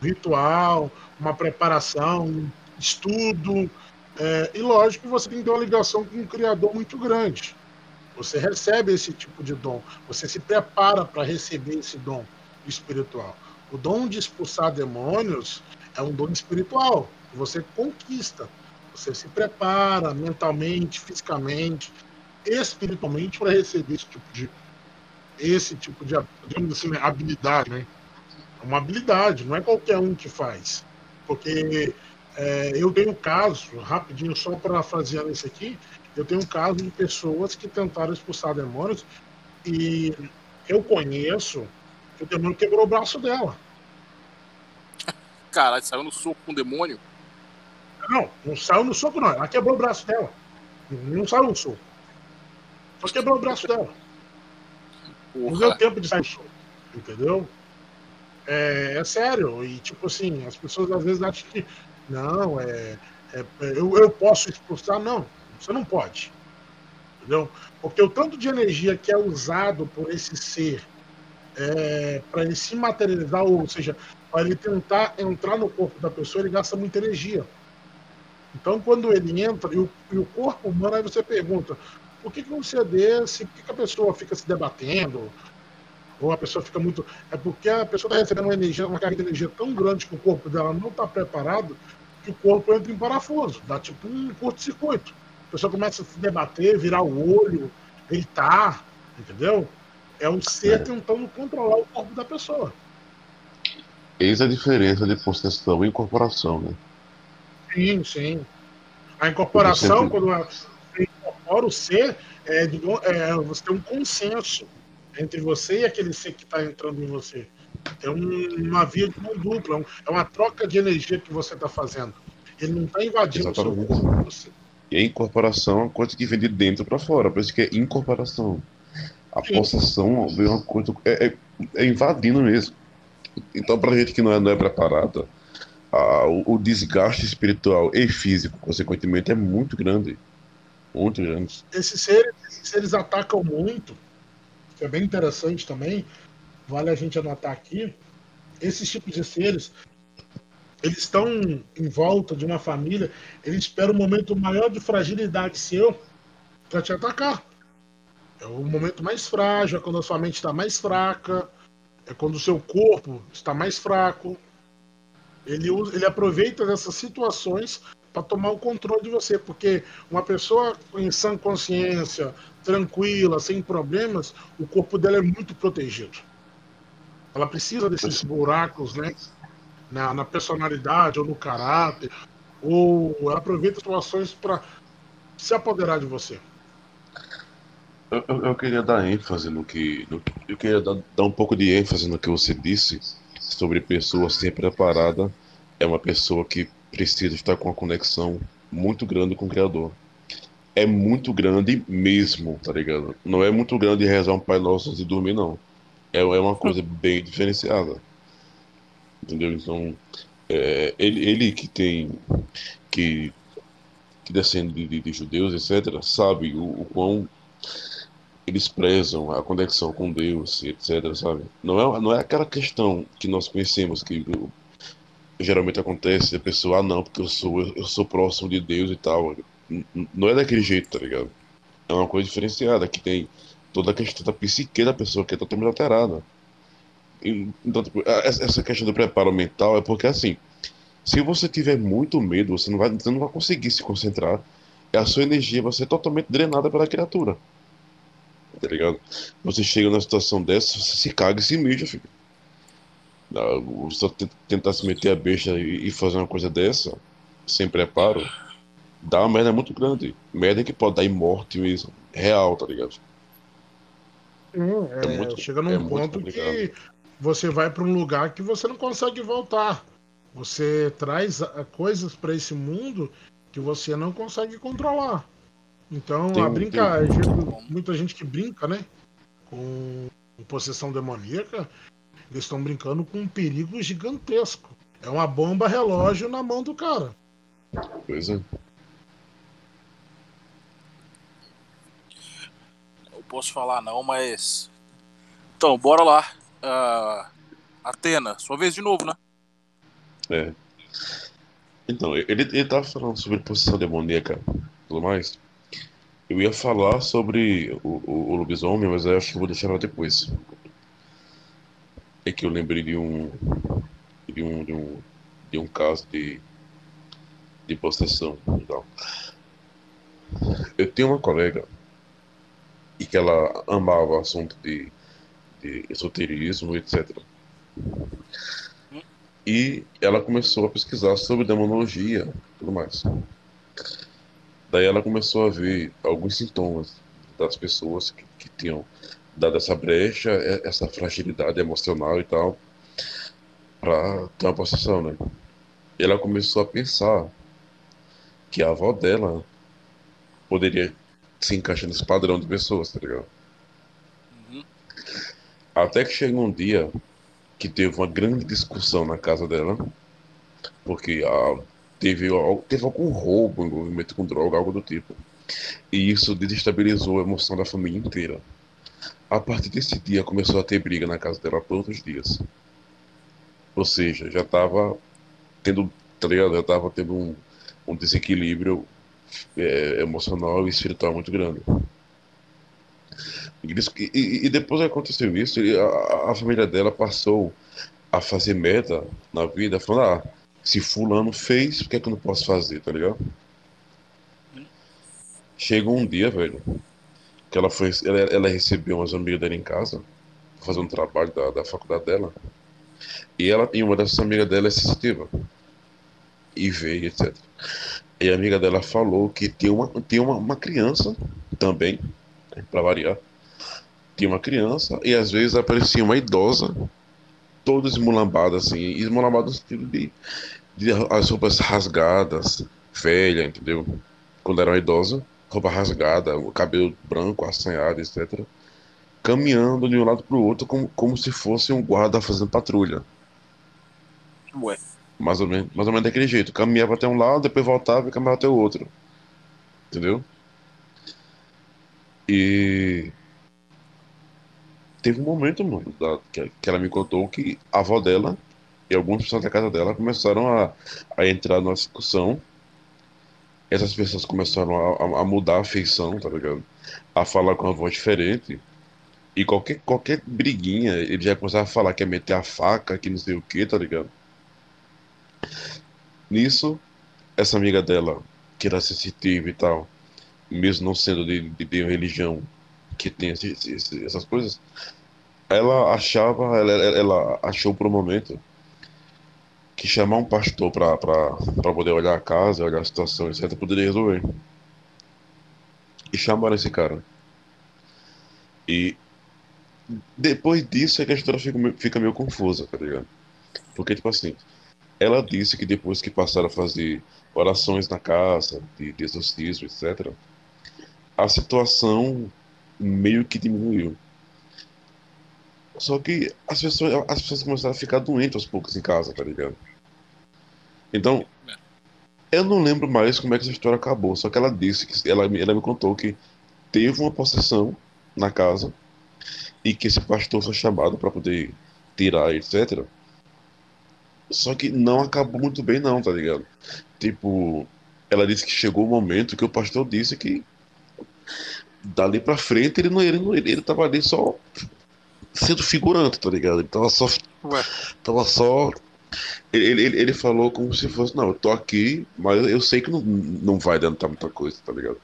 ritual, uma preparação, um estudo, é, e lógico que você tem que ter uma ligação com um criador muito grande. Você recebe esse tipo de dom. Você se prepara para receber esse dom espiritual. O dom de expulsar demônios é um dom espiritual. Que você conquista. Você se prepara mentalmente, fisicamente, espiritualmente para receber esse tipo de esse tipo de assim, habilidade, né? É uma habilidade, não é qualquer um que faz. Porque é, eu tenho caso, rapidinho, só para fazer isso aqui, eu tenho um caso de pessoas que tentaram expulsar demônios e eu conheço que o demônio quebrou o braço dela. Caralho, saiu no soco com o demônio? Não, não saiu no soco, não. Ela quebrou o braço dela. Não saiu no soco. Só quebrou o braço dela. Porra. Não deu tempo de sair soco. Entendeu? É, é, sério. E, tipo assim, as pessoas às vezes acham que. Não, é. é eu, eu posso expulsar. Não, você não pode. Entendeu? Porque o tanto de energia que é usado por esse ser é, para ele se materializar, ou seja, para ele tentar entrar no corpo da pessoa, ele gasta muita energia. Então, quando ele entra, e o, e o corpo humano, aí você pergunta: por que, que um ser desse, por que, que a pessoa fica se debatendo? Ou a pessoa fica muito. É porque a pessoa está recebendo uma energia, uma carga de energia tão grande que o corpo dela não está preparado, que o corpo entra em parafuso, dá tipo um curto-circuito. A pessoa começa a se debater, virar o olho, gritar, entendeu? É o ser é. tentando controlar o corpo da pessoa. Eis a diferença de possessão e incorporação, né? Sim, sim. A incorporação, quando incorpora o ser, é, é, você tem um consenso entre você e aquele ser que está entrando em você. É um, uma via de mão dupla, é, é uma troca de energia que você está fazendo. Ele não está invadindo Exatamente. o seu corpo. Você. E a incorporação é uma coisa que vem de dentro para fora, por isso que é incorporação. A Sim. possessão vem uma coisa. É, é, é invadindo mesmo. Então, para gente que não é, não é preparada, o, o, desgaste espiritual e físico, consequentemente, é muito grande. Muito grande. Esses seres, esses seres atacam muito, que é bem interessante também, vale a gente anotar aqui. Esses tipos de seres, eles estão em volta de uma família, eles esperam um momento maior de fragilidade seu para te atacar. É o momento mais frágil, é quando a sua mente está mais fraca, é quando o seu corpo está mais fraco. Ele, ele aproveita dessas situações para tomar o controle de você, porque uma pessoa em sã consciência, tranquila, sem problemas, o corpo dela é muito protegido. Ela precisa desses buracos, né? Na, na personalidade ou no caráter, ou ela aproveita situações para se apoderar de você. Eu, eu, queria dar ênfase no que. No, eu queria dar, dar, um pouco de ênfase no que você disse sobre pessoa ser preparada. É uma pessoa que precisa estar com uma conexão muito grande com o Criador. É muito grande mesmo, tá ligado? Não é muito grande rezar um Pai Nosso e dormir, não. É, é uma coisa bem diferenciada. Entendeu? Então, é, ele, ele que tem. que, que descende de, de, de judeus, etc., sabe o, o quão eles prezam a conexão com Deus, etc, sabe? Não é, não é aquela questão que nós conhecemos que geralmente acontece, a pessoa, ah, não, porque eu sou, eu sou próximo de Deus e tal. Não é daquele jeito, tá ligado? É uma coisa diferenciada, que tem toda a questão da psique da pessoa que é totalmente alterada. Então, tipo, essa questão do preparo mental é porque, assim, se você tiver muito medo, você não vai, você não vai conseguir se concentrar, a sua energia vai ser totalmente drenada pela criatura tá ligado? Você chega numa situação dessa, você se caga e se mija, filho. Só tentar se meter a besta e fazer uma coisa dessa, sem preparo, dá uma merda muito grande. Merda que pode dar em morte mesmo. Real, tá ligado? é, é muito, chega num é ponto que você vai para um lugar que você não consegue voltar. Você traz coisas para esse mundo que você não consegue controlar. Então, tem, a brincar, muita gente que brinca, né? Com possessão demoníaca, eles estão brincando com um perigo gigantesco. É uma bomba relógio na mão do cara. Pois é. Eu posso falar não, mas. Então, bora lá. Uh, Atena, sua vez de novo, né? É. Então, ele, ele tava falando sobre possessão demoníaca e tudo mais. Eu ia falar sobre o, o, o lobisomem, mas eu acho que vou deixar pra depois. É que eu lembrei de um. de um. de um, de um caso de. de possessão e tal. Eu tenho uma colega e que ela amava assunto de, de esoterismo, etc. E ela começou a pesquisar sobre demonologia e tudo mais. Daí ela começou a ver alguns sintomas das pessoas que, que tinham dado essa brecha, e- essa fragilidade emocional e tal, para ter uma possessão, né? E ela começou a pensar que a avó dela poderia se encaixar nesse padrão de pessoas, tá ligado? Uhum. Até que chegou um dia que teve uma grande discussão na casa dela, porque ah, teve, teve algum roubo, envolvimento com droga, algo do tipo. E isso desestabilizou a emoção da família inteira. A partir desse dia começou a ter briga na casa dela todos os dias. Ou seja, já estava tendo, tá ligado? Já tava tendo um, um desequilíbrio é, emocional e espiritual muito grande. E, e- e- depois que aconteceu isso, a, a família dela passou a fazer meta na vida, falando, ah, se fulano fez, por que, é que eu não posso fazer, tá ligado? Chegou um dia, velho, que ela foi, ela, ela recebeu umas amigas dela em casa, pra fazer um trabalho da, da faculdade dela, e ela, e uma dessas amigas dela é sensitiva, e veio, etc. E a amiga dela falou que tem uma, tem uma, uma criança também, pra variar, tinha uma criança e às vezes aparecia uma idosa, toda esmulambada assim, esmulambada no sentido de, de as roupas rasgadas, velha, entendeu? Quando era uma idosa, roupa rasgada, o cabelo branco, assanhado, etc. Caminhando de um lado para o outro como, como se fosse um guarda fazendo patrulha. Ué. Mais ou, menos, mais ou menos daquele jeito. Caminhava até um lado, depois voltava e caminhava até o outro. Entendeu? E teve um momento, mano, da- que, que ela me contou que a avó dela e algumas pessoas da casa dela começaram a, a entrar numa discussão. Essas pessoas começaram a, a- mudar a feição, tá ligado? A falar com uma voz diferente. E qualquer, qualquer briguinha, ele já começava a falar que ia meter a faca, que não sei o que, tá ligado? Nisso, essa amiga dela, que era sensitiva e tal, mesmo não sendo de, de, de religião que tem esse- esse- essas coisas, ela achava, ela- ela achou por um momento que chamar um pastor pra poder olhar a casa, olhar a situação, etc., poderia resolver. E chamaram esse cara. E depois disso é que a história fica, fica meio confusa, tá ligado? Porque, tipo assim, ela disse que depois que passaram a fazer orações na casa, de, de exorcismo, etc., a situação meio que diminuiu. Só que as pessoas, as pessoas começaram a ficar doentes aos poucos em casa, tá ligado? Então, eu não lembro mais como é que essa história acabou. Só que ela disse que ela, ela me contou que teve uma possessão na casa e que esse pastor foi chamado para poder tirar, etc. Só que não acabou muito bem, não, tá ligado? Tipo, ela disse que chegou o momento que o pastor disse que dali pra frente ele não, ele ele, ele tava ali só sendo figurante, tá ligado? Ele tava só Ué. Tava só. Ele, ele, ele falou como se fosse, não, eu tô aqui, mas eu sei que não, não vai adiantar muita coisa, tá ligado?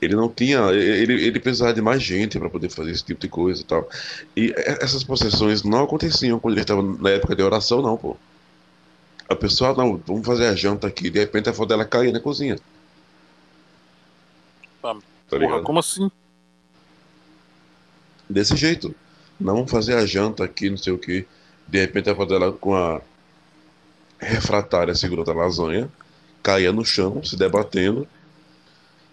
Ele não tinha. Ele, ele precisava de mais gente pra poder fazer esse tipo de coisa e tal. E essas possessões não aconteciam quando ele estava na época de oração, não, pô. A pessoa, não, vamos fazer a janta aqui, de repente a foto dela cair na cozinha. Ah, Tá Porra, como assim? Desse jeito. Não vamos fazer a janta aqui, não sei o que. De repente a dela com a refratária segurando a lasanha, caía no chão, se debatendo.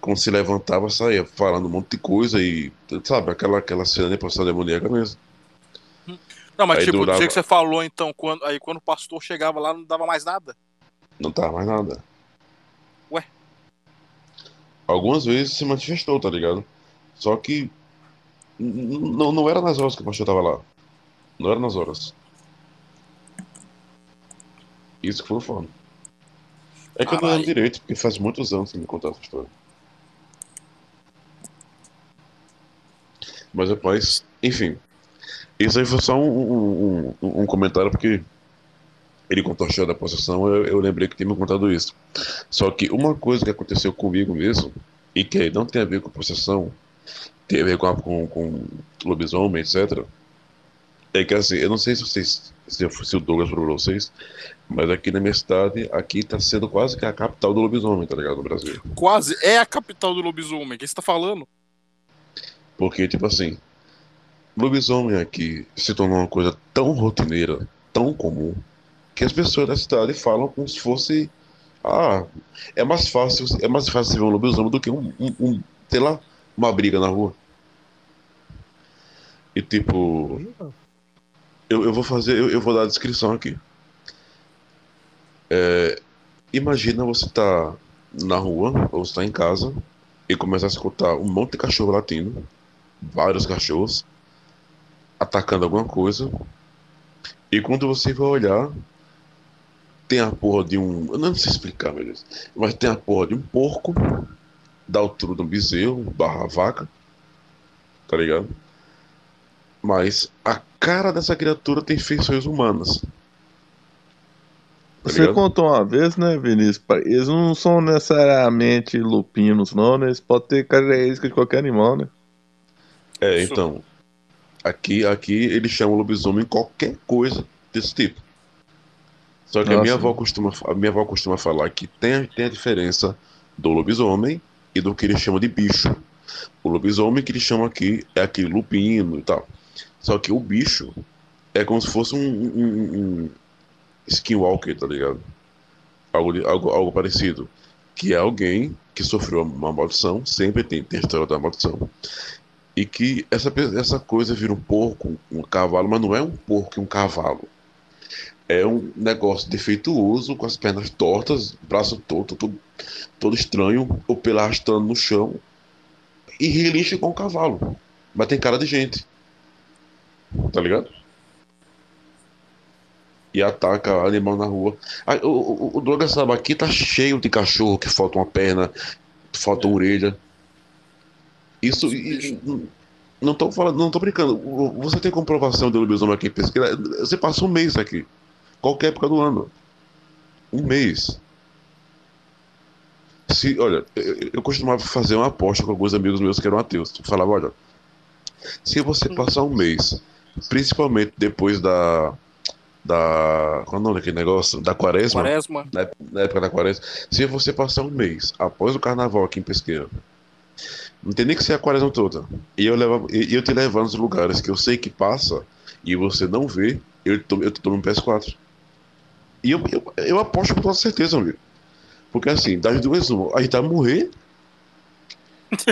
Quando se levantava, saía falando um monte de coisa e, sabe, aquela, aquela cena de possessão demoníaca mesmo. Não, mas Aí tipo, do durava- jeito que você falou, então, quando, aí quando o pastor chegava lá, não dava mais nada. Não tava mais nada. Ué? Algumas vezes se manifestou, tá ligado? Só que não, não era nas horas que o pastor tava lá. Não era nas horas. Isso que foi o foda. É que eu não lembro Caralho. direito, porque faz muitos anos que me contaram essa história. Mas, rapaz, enfim. Isso aí foi só um, um, um, um comentário, porque ele contou a história da possessão, eu, eu lembrei que tinha me contado isso. Só que uma coisa que aconteceu comigo mesmo, e que não tem a ver com possessão, tem a ver com, com, com lobisomem, etc. É que assim, eu não sei se vocês, se, se o Douglas falou pra vocês, mas aqui na minha cidade, aqui tá sendo quase que a capital do lobisomem, tá ligado? No Brasil. Quase é a capital do lobisomem. O que você tá falando? Porque, tipo assim, lobisomem aqui se tornou uma coisa tão rotineira, tão comum, que as pessoas da cidade falam como se fosse. Ah, é mais fácil, é mais fácil ver um lobisomem do que um, um, um sei lá, uma briga na rua. E tipo, eu, eu vou fazer, eu, eu vou dar a descrição aqui. É, imagina você tá na rua, ou você tá em casa, e começa a escutar um monte de cachorro latindo, vários cachorros, atacando alguma coisa. E quando você vai olhar, tem a porra de um. Eu não sei explicar, meu Deus. Mas tem a porra de um porco, da altura um bezerro, barra vaca. Tá ligado? Mas a cara dessa criatura tem feições humanas. Tá Você contou uma vez, né, Vinícius? Eles não são necessariamente lupinos, não, né? Eles podem ter característica de qualquer animal, né? É, Isso. então. Aqui, aqui eles chamam lobisomem qualquer coisa desse tipo. Só que a minha avó costuma, a minha avó costuma falar que tem, tem a diferença do lobisomem e do que eles chamam de bicho. O lobisomem que eles chamam aqui é aquele lupino e tal. Só que o bicho é como se fosse um, um, um- skinwalker, tá ligado? Algo, algo, algo parecido. Que é alguém que sofreu uma maldição, sempre tem, tem a história da maldição. E que essa, essa coisa vira um porco, um cavalo, mas não é um porco e um cavalo. É um negócio defeituoso, com as pernas tortas, braço torto, todo, todo estranho, o pelo arrastando no chão, e relincha com o cavalo. Mas tem cara de gente. Tá ligado? E ataca animal na rua. Ah, o, o, o sabe, aqui tá cheio de cachorro que falta uma perna, falta uma orelha. Isso. e- e- não tô falando, não tô brincando. Você tem comprovação de lobisomem aqui em pesquisa? Você passa um mês aqui. Qualquer época do ano. Um mês. Se, olha, eu, eu costumava fazer uma aposta com alguns amigos meus que eram ateus. Eu falava, olha, se você passar um mês, principalmente depois da. Da. Qual é o nome daquele negócio? Da quaresma Quaresma. na na época da quaresma, se você passar um mês após o carnaval aqui em Pesqueira, não tem nem que ser a quaresma toda, e eu, levo, e eu te levar nos lugares que eu sei que passa e você não vê, eu te, eu te tomo um PS4. E eu, eu, eu aposto com toda certeza, amigo. Porque assim, das duas, uma, a gente vai morrer,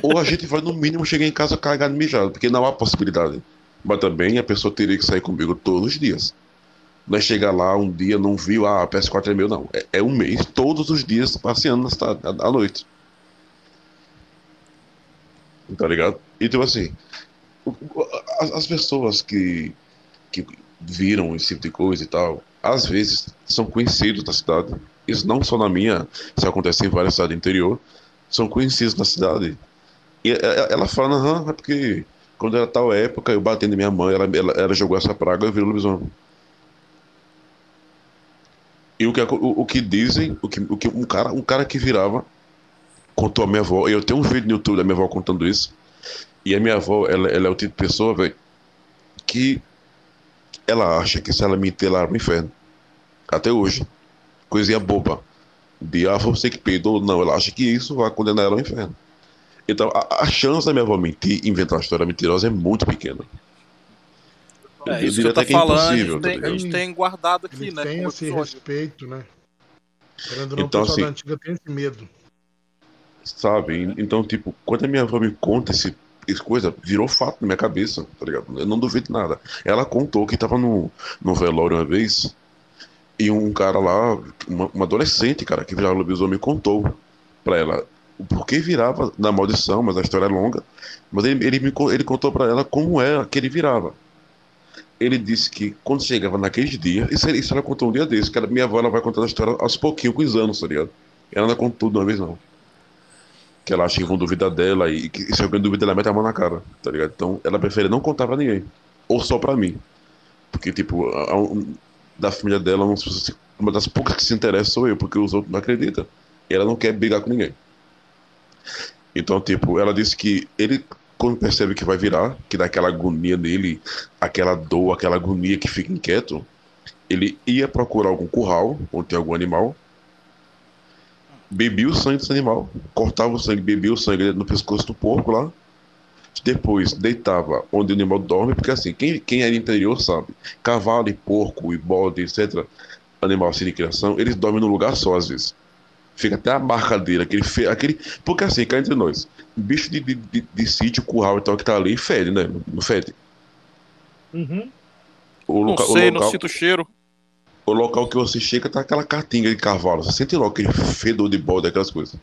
ou a gente vai no mínimo chegar em casa carregado e mijado, porque não há possibilidade. Mas também a pessoa teria que sair comigo todos os dias. Não é chegar lá um dia, não viu, ah, a PS4 é meu, não. É, é um mês, todos os dias, passeando na cidade, à, à noite. Tá ligado? Então, assim, as, as pessoas que, que viram esse tipo de coisa e tal, às vezes são conhecidos da cidade. Isso não só na minha, isso acontece em várias cidades do interior, são conhecidos na cidade. E é- é- ela fala, aham, é porque quando era tal época, eu bati na minha mãe, ela, ela, ela jogou essa praga, eu virei lobisomem. E o que, o, o que dizem, o que, o que um, cara, um cara que virava contou a minha avó, e eu tenho um vídeo no YouTube da minha avó contando isso, e a minha avó, ela, ela é o tipo de pessoa, velho, que ela acha que se ela mentir, ela vai pro inferno. Até hoje. Coisinha boba. De, ah, você que peidou, não, ela acha que isso vai condenar ela ao inferno. Então, a, a chance da minha avó mentir, inventar uma história mentirosa é muito pequena. É, Eu isso que eu tô até que é falando, a impossível, gente, tá tem, a ligado? gente tem guardado aqui, Eles né? como esse episódio. respeito, né? Querendo não, Então, assim- da antiga tem esse medo. Sabe? Então, tipo, quando a minha avó me conta esse coisa, virou fato na minha cabeça, tá ligado? Eu não duvido nada. Ela contou que tava no, no velório uma vez e um cara lá, uma, uma adolescente, cara, que virava lobisomem, contou pra ela o porquê virava na maldição, mas a história é longa. Mas ele, ele, me, ele contou pra ela como era que ele virava. Ele disse que quando chegava naqueles dias, isso, isso ela contou um dia desse, que minha avó ela vai contando a história aos pouquinhos, com os anos, tá ligado? Ela não contou de uma vez, não. Que ela acha que vão duvidar dela e que se alguém duvida, ela mete a mão na cara, tá ligado? Então ela prefere não contar pra ninguém. Ou só pra mim. Porque, tipo, a- a- da família dela, uma das poucas que se interessa sou eu, porque os outros não acreditam. E ela não quer brigar com ninguém. Então, tipo, ela disse que ele, quando percebe que vai virar, que dá aquela agonia nele, aquela dor, aquela agonia que fica inquieto, ele ia procurar algum curral, onde tem algum animal, bebia o sangue desse animal, cortava o sangue, bebia o sangue no pescoço do porco lá, depois deitava onde o animal dorme, porque assim, quem, quem é do interior sabe, cavalo e porco e bode, etc., animal assim de criação, eles dormem num lugar só às vezes. Fica até a marca dele, aquele, fe... aquele... Porque assim, cá entre nós, bicho de, de, de, de sítio, curral e tal que tá ali, fede, né? Não fede. Uhum. O, Não sei, o, não local... sinto cheiro. O local que você chega tá aquela cartinga de cavalo. Você sente logo aquele fedor de bode, aquelas coisas.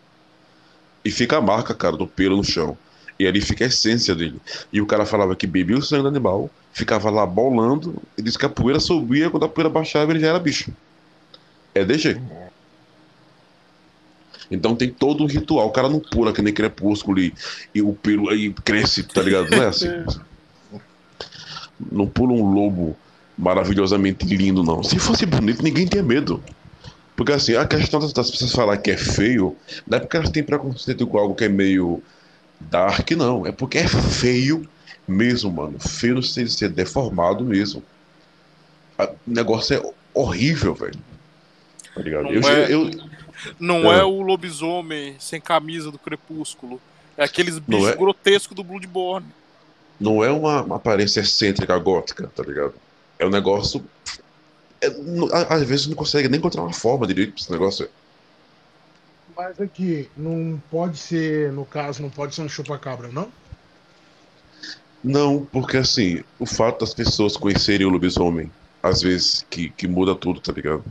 E fica a marca, cara, do pelo no chão. E ali fica a essência dele. E o cara falava que bebia o sangue do animal, ficava lá bolando, e disse que a poeira subia, quando a poeira baixava, ele já era bicho. É DG. Então tem todo um ritual. O cara não pula que nem crepúsculo e, e o pelo aí cresce, tá ligado? Não é assim. [laughs] Não pula um lobo maravilhosamente lindo, não. Se fosse bonito, ninguém tinha medo. Porque assim, a questão das, das pessoas falar que é feio, não é porque elas têm preconceito com algo que é meio dark, não. É porque é feio mesmo, mano. Feio de ser deformado mesmo. O negócio é horrível, velho. Tá ligado? Não Eu, é- eu, Não Ah. é o lobisomem sem camisa do crepúsculo. É aqueles bichos é? grotescos do Bloodborne. não é uma, uma aparência excêntrica gótica, tá ligado? É um negócio. é- às vezes não consegue nem encontrar uma forma direito pra esse negócio. Mas aqui, não pode ser, no caso, não pode ser um chupa-cabra, não? Não, porque assim, o fato das pessoas conhecerem o lobisomem, às vezes, que, que muda tudo, tá ligado?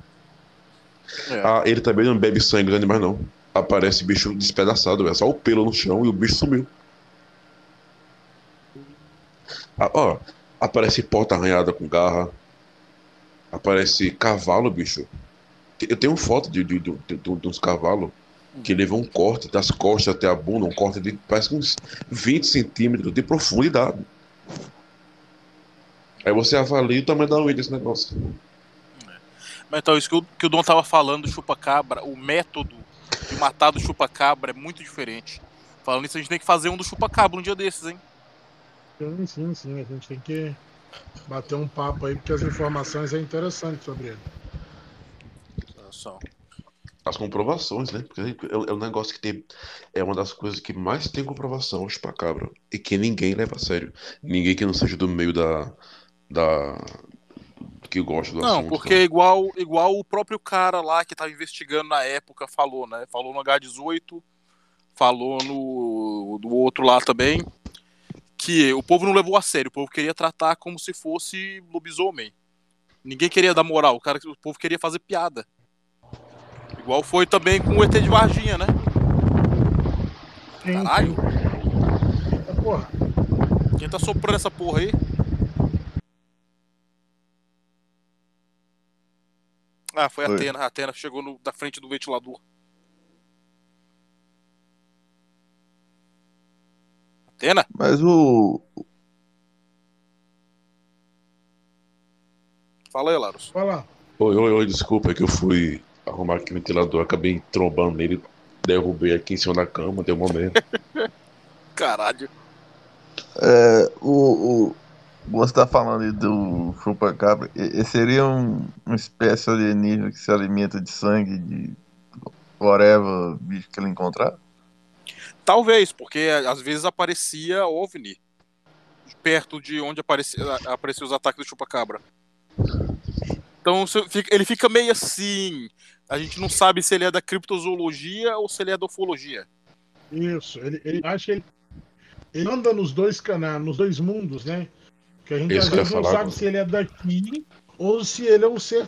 É. Ah, ele também não bebe sangue dos animais, não. Aparece bicho despedaçado, é só o pelo no chão e o bicho sumiu. Ah, ó, aparece porta arranhada com garra. Aparece cavalo, bicho. Eu tenho foto de, de, de, de, de uns cavalos que levou um corte das costas até a bunda, um corte de parece uns 20 centímetros de profundidade. Aí você avalia o tamanho da unha desse negócio. Mas então, isso que o, que o Dom tava falando do chupa-cabra, o método de matar do chupa-cabra é muito diferente. Falando isso, a gente tem que fazer um do chupa-cabra um dia desses, hein? Sim, sim, sim. A gente tem que bater um papo aí, porque as informações é interessantes sobre ele. Só. As comprovações, né? Porque é, é um negócio que tem. É uma das coisas que mais tem comprovação, o chupacabra. E que ninguém leva a sério. Ninguém que não seja do meio da. da que gosta do Não, assunto. porque né? igual, igual o próprio cara lá que tava investigando na época falou, né? Falou no H18, falou no do outro lá também, que o povo não levou a sério, o povo queria tratar como se fosse lobisomem. Ninguém queria dar moral, o, cara, o povo queria fazer piada. Igual foi também com o ET de Varginha, né? Sim, Caralho. sim. Porra. Quem tá soprando essa porra aí? Ah, foi a. Atena. A Atena chegou no, da frente do ventilador. Atena? Mas o. Fala aí, Larus. Lá. Oi, oi, oi, desculpa, é que eu fui arrumar aqui o ventilador, acabei trombando nele, derrubei aqui em cima da cama, deu uma merda. [laughs] Caralho. É, o, o você tá falando aí do chupa-cabra, seria um, uma espécie alienígena que se alimenta de sangue de whatever bicho que ele encontrar? Talvez, porque às vezes aparecia OVNI. Perto de onde aparecia, apareciam os ataques do chupacabra. Então ele fica meio assim. A gente não sabe se ele é da criptozoologia ou se ele é da ufologia. Isso. Ele, ele acho que ele, ele anda nos dois canais, nos dois mundos, né? Que a gente Isso às vezes não falar, sabe mano. se ele é daqui ou se ele é um ser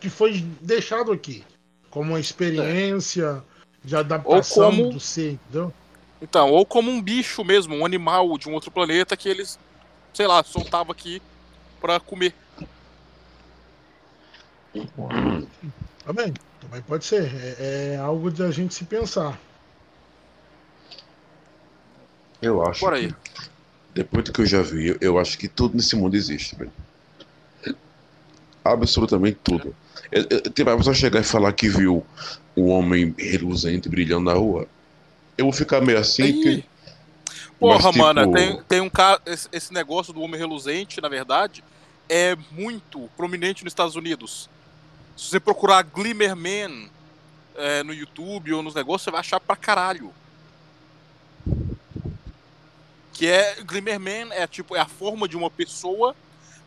que foi deixado aqui. Como uma experiência de adaptação Ou como- do ser, entendeu? Então, ou como um bicho mesmo, um animal de um outro planeta que eles, sei lá, soltava aqui pra comer. Também, também pode ser. É, é algo de a gente se pensar. Eu acho Por aí. que, depois do que eu já vi, eu acho que tudo nesse mundo existe, velho. Absolutamente tudo. Eu, tipo, a pessoa chegar e falar que viu um homem reluzente brilhando na rua, eu vou ficar meio assim, porque Porra, Mas, tipo- mano, tem, tem um cara. Esse, esse negócio do homem reluzente, na verdade, é muito prominente nos Estados Unidos. Se você procurar Glimmer Man é, no YouTube ou nos negócios, você vai achar pra caralho. Que é. Glimmer Man é tipo, é a forma de uma pessoa,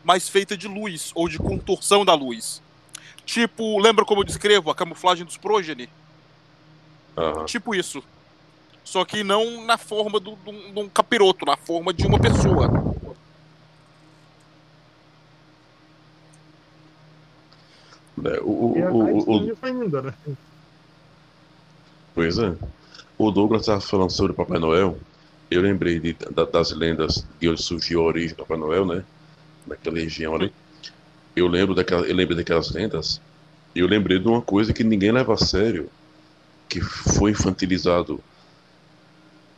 mas feita de luz, ou de contorção da luz. Tipo, lembra como eu descrevo a camuflagem dos progeny? Aham. Tipo isso. Só que não na forma do- de um de um capiroto, na forma de uma pessoa. né, o, o, é o, o- ainda, né? Pois é. O Douglas estava falando sobre Papai Noel. Eu lembrei de- da- das lendas de onde surgiu a origem do Papai Noel, né? Naquela região ali. Eu lembro daquela, eu lembrei daquelas lendas. E eu lembrei de uma coisa que ninguém leva a sério, que foi infantilizado,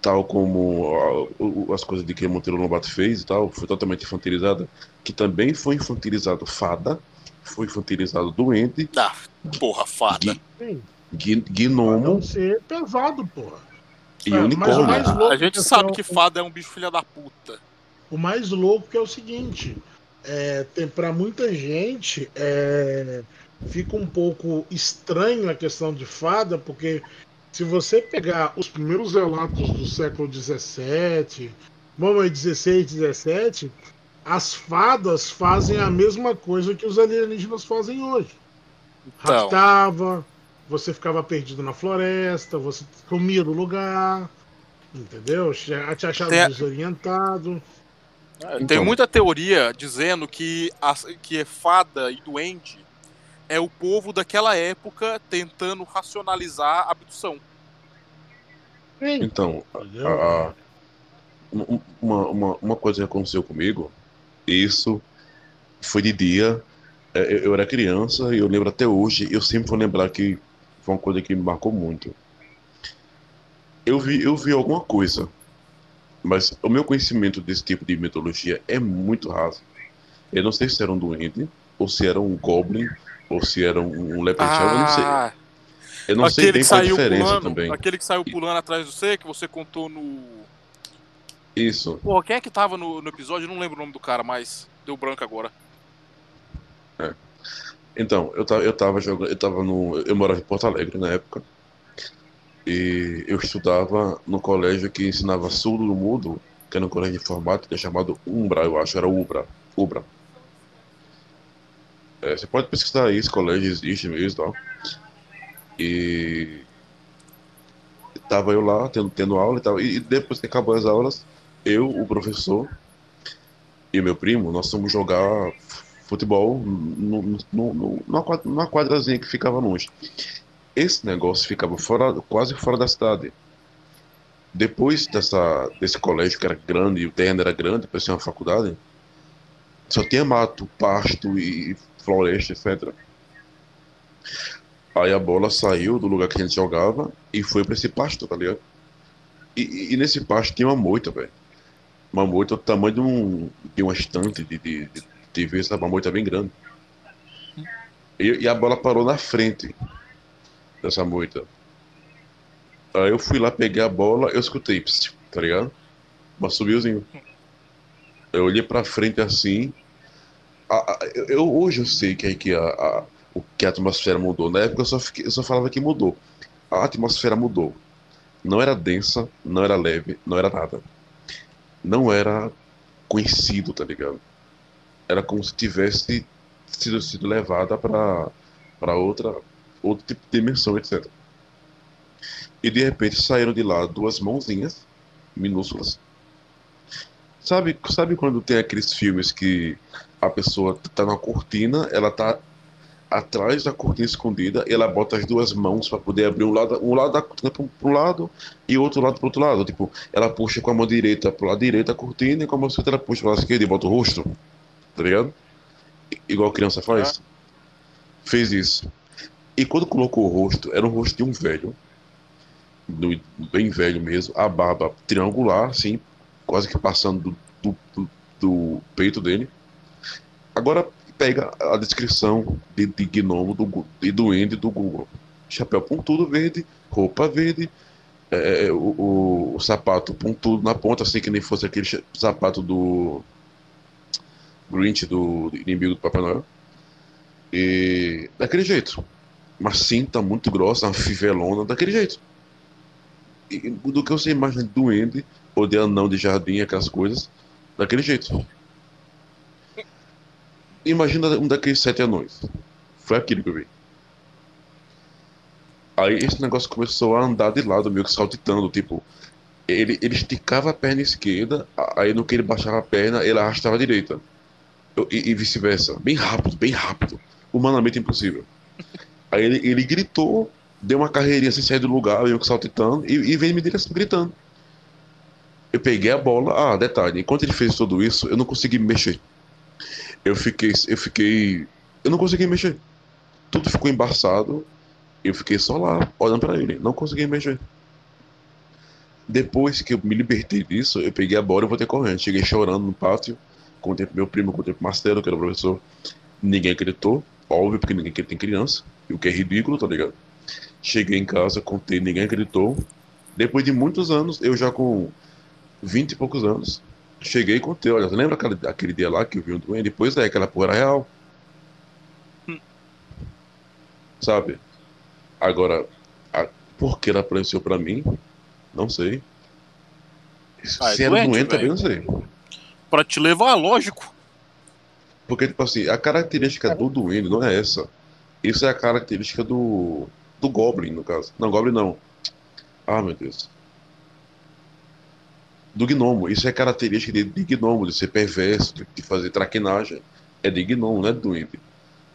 tal como as coisas de que Monteiro Lobato fez e tal, foi totalmente infantilizada, que também foi infantilizado fada, foi infantilizado doente, Ah, porra, fada. Gui- gnomo não ser pesado, porra. e É, mas o unicórnio. A gente é sabe que fada é um bicho filha da puta. O mais louco que é o seguinte, é, para muita gente é, fica um pouco estranho a questão de fada, porque se você pegar os primeiros relatos do século XVII, vamos aí 16, 17, as fadas fazem a mesma coisa que os alienígenas fazem hoje. Então, Raptava, você ficava perdido na floresta, você comia no lugar, entendeu? Te achava Tem desorientado. É, tem Então. muita teoria dizendo que, as, que é fada e duende é o povo daquela época tentando racionalizar a abdução. Sim, Então, a- um- uma, uma, uma coisa que aconteceu comigo, isso foi de dia, é, eu, eu era criança e eu lembro até hoje, eu sempre vou lembrar que foi uma coisa que me marcou muito. Eu vi, eu vi alguma coisa, mas o meu conhecimento desse tipo de mitologia é muito raso. Eu não sei se era um duende, ou se era um goblin, ou se era um, um leprechaun, eu não sei. Ah, Eu não sei aquele bem que qual a saiu diferença pulando, também. aquele que saiu pulando atrás do C, que você contou no. Isso. Porra, quem é que tava no, no episódio? Eu não lembro o nome do cara, mas deu branco agora. Então, eu tava, eu tava jogando, eu tava no, eu morava em Porto Alegre na época. E eu estudava no colégio que ensinava surdo no mudo, que era um colégio de informática chamado Umbra, eu acho, era Ubra, Ubra. É, você pode pesquisar aí, esse colégio existe mesmo tal. E tava eu lá tendo, tendo aula e tal. E depois que acabou as aulas, eu, o professor e meu primo, nós fomos jogar futebol no, no, no, quadra- numa quadrazinha que ficava longe. Esse negócio ficava fora, quase fora da cidade. Depois dessa, desse colégio que era grande, o terreno era grande, parecia uma faculdade, só tinha mato, pasto e floresta, etc. Aí a bola saiu do lugar que a gente jogava e foi pra esse pasto, tá ligado? E- e nesse pasto tinha uma moita, velho. Uma moita do tamanho de, um, de uma estante de, de, de TV, sabe? Uma moita bem grande. E, e a bola parou na frente dessa moita. Aí eu fui lá, peguei a bola, eu escutei, tá ligado? Um assobiozinho. Eu olhei pra frente assim. a- a- eu, hoje eu sei que, que, a, a- o, que a atmosfera mudou. Na época eu só, fiquei- eu só falava que mudou. A atmosfera mudou. Não era densa, não era leve, não era nada. Não era conhecido, tá ligado? Era como se tivesse sido, sido levada para outra outro tipo de dimensão, etc. E de repente saíram de lá duas mãozinhas minúsculas. Sabe, sabe quando tem aqueles filmes que a pessoa tá na cortina, ela tá atrás da cortina escondida, ela bota as duas mãos para poder abrir um lado, um lado da cortina para um lado e o outro lado para outro lado. Tipo, ela puxa com a mão direita pro lado direito a cortina e com a mão esquerda ela puxa pro lado esquerdo e bota o rosto. Tá ligado? Igual criança faz. Fez isso. E quando colocou o rosto, era o rosto de um velho. bem velho mesmo, a barba triangular, assim, quase que passando do, do, do- peito dele. Agora pega a descrição de, de gnomo do, Gu- e duende do Google. Chapéu pontudo verde, roupa verde, é, o, o- o sapato pontudo na ponta, assim que nem fosse aquele sapato do Grinch, do inimigo do Papai Noel. E daquele jeito. Uma cinta muito grossa, uma fivelona, daquele jeito. E, do que você imagina de duende ou de anão de jardim, aquelas coisas, daquele jeito. Imagina um daqueles sete anões. Foi aquilo que eu vi. Aí esse negócio começou a andar de lado, meio que saltitando, tipo. Ele, ele esticava a perna esquerda, aí no que ele baixava a perna, ele arrastava a direita. Eu- E, e vice-versa. Bem rápido, bem rápido. Humanamente impossível. Aí ele, ele gritou, deu uma carreirinha sem sair do lugar, meio que saltitando, e, e veio em minha direção gritando. Eu peguei a bola. Ah, detalhe, enquanto ele fez tudo isso, eu não consegui me mexer. Eu fiquei. Eu fiquei. Eu não consegui mexer. Tudo ficou embaçado. Eu fiquei só lá, olhando pra ele. Não consegui mexer. Depois que eu me libertei disso, eu peguei a bola e voltei correndo. Cheguei chorando no pátio. Contei pro meu primo, contei pro Marcelo, que era o professor. Ninguém acreditou. Óbvio, porque ninguém acredita em criança. O que é ridículo, tá ligado? Cheguei em casa, contei, ninguém acreditou. Depois de muitos anos, eu já com 20 e poucos anos, cheguei e contei. Olha, você lembra aquele, aquele dia lá que eu vi um doente? Depois é, aquela porra era real. Sabe? Agora, a, por que ela apareceu pra mim? Não sei. Ah, é Se era doente, doente, também não sei. Pra te levar, lógico. Porque, tipo assim, a característica do duende não é essa. Isso é a característica do. do Goblin, no caso. Não, Goblin não. Ah, meu Deus. Do gnomo. Isso é característica de, de gnomo, de ser perverso, de, de fazer traquinagem. É de gnomo, não é de duende.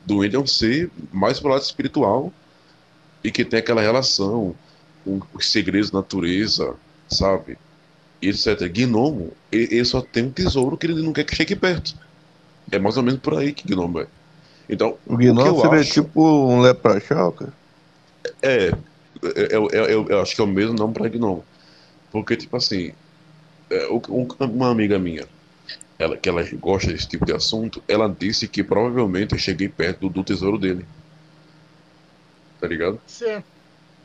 Duende é um ser mais pro lado espiritual e que tem aquela relação com os segredos da natureza, sabe? Etc. Gnomo, ele, ele só tem um tesouro que ele não quer que chegue perto. É mais ou menos por aí que gnomo é. Então, O eu Gnomo seria acho- tipo um leprachal, cara. é, é, é, é, eu- eu acho que é o mesmo nome para gnomo. Porque, tipo assim, é, um- uma amiga minha, ela, que ela gosta desse tipo de assunto, ela disse que provavelmente eu cheguei perto do, do tesouro dele. Tá ligado? Pode ser.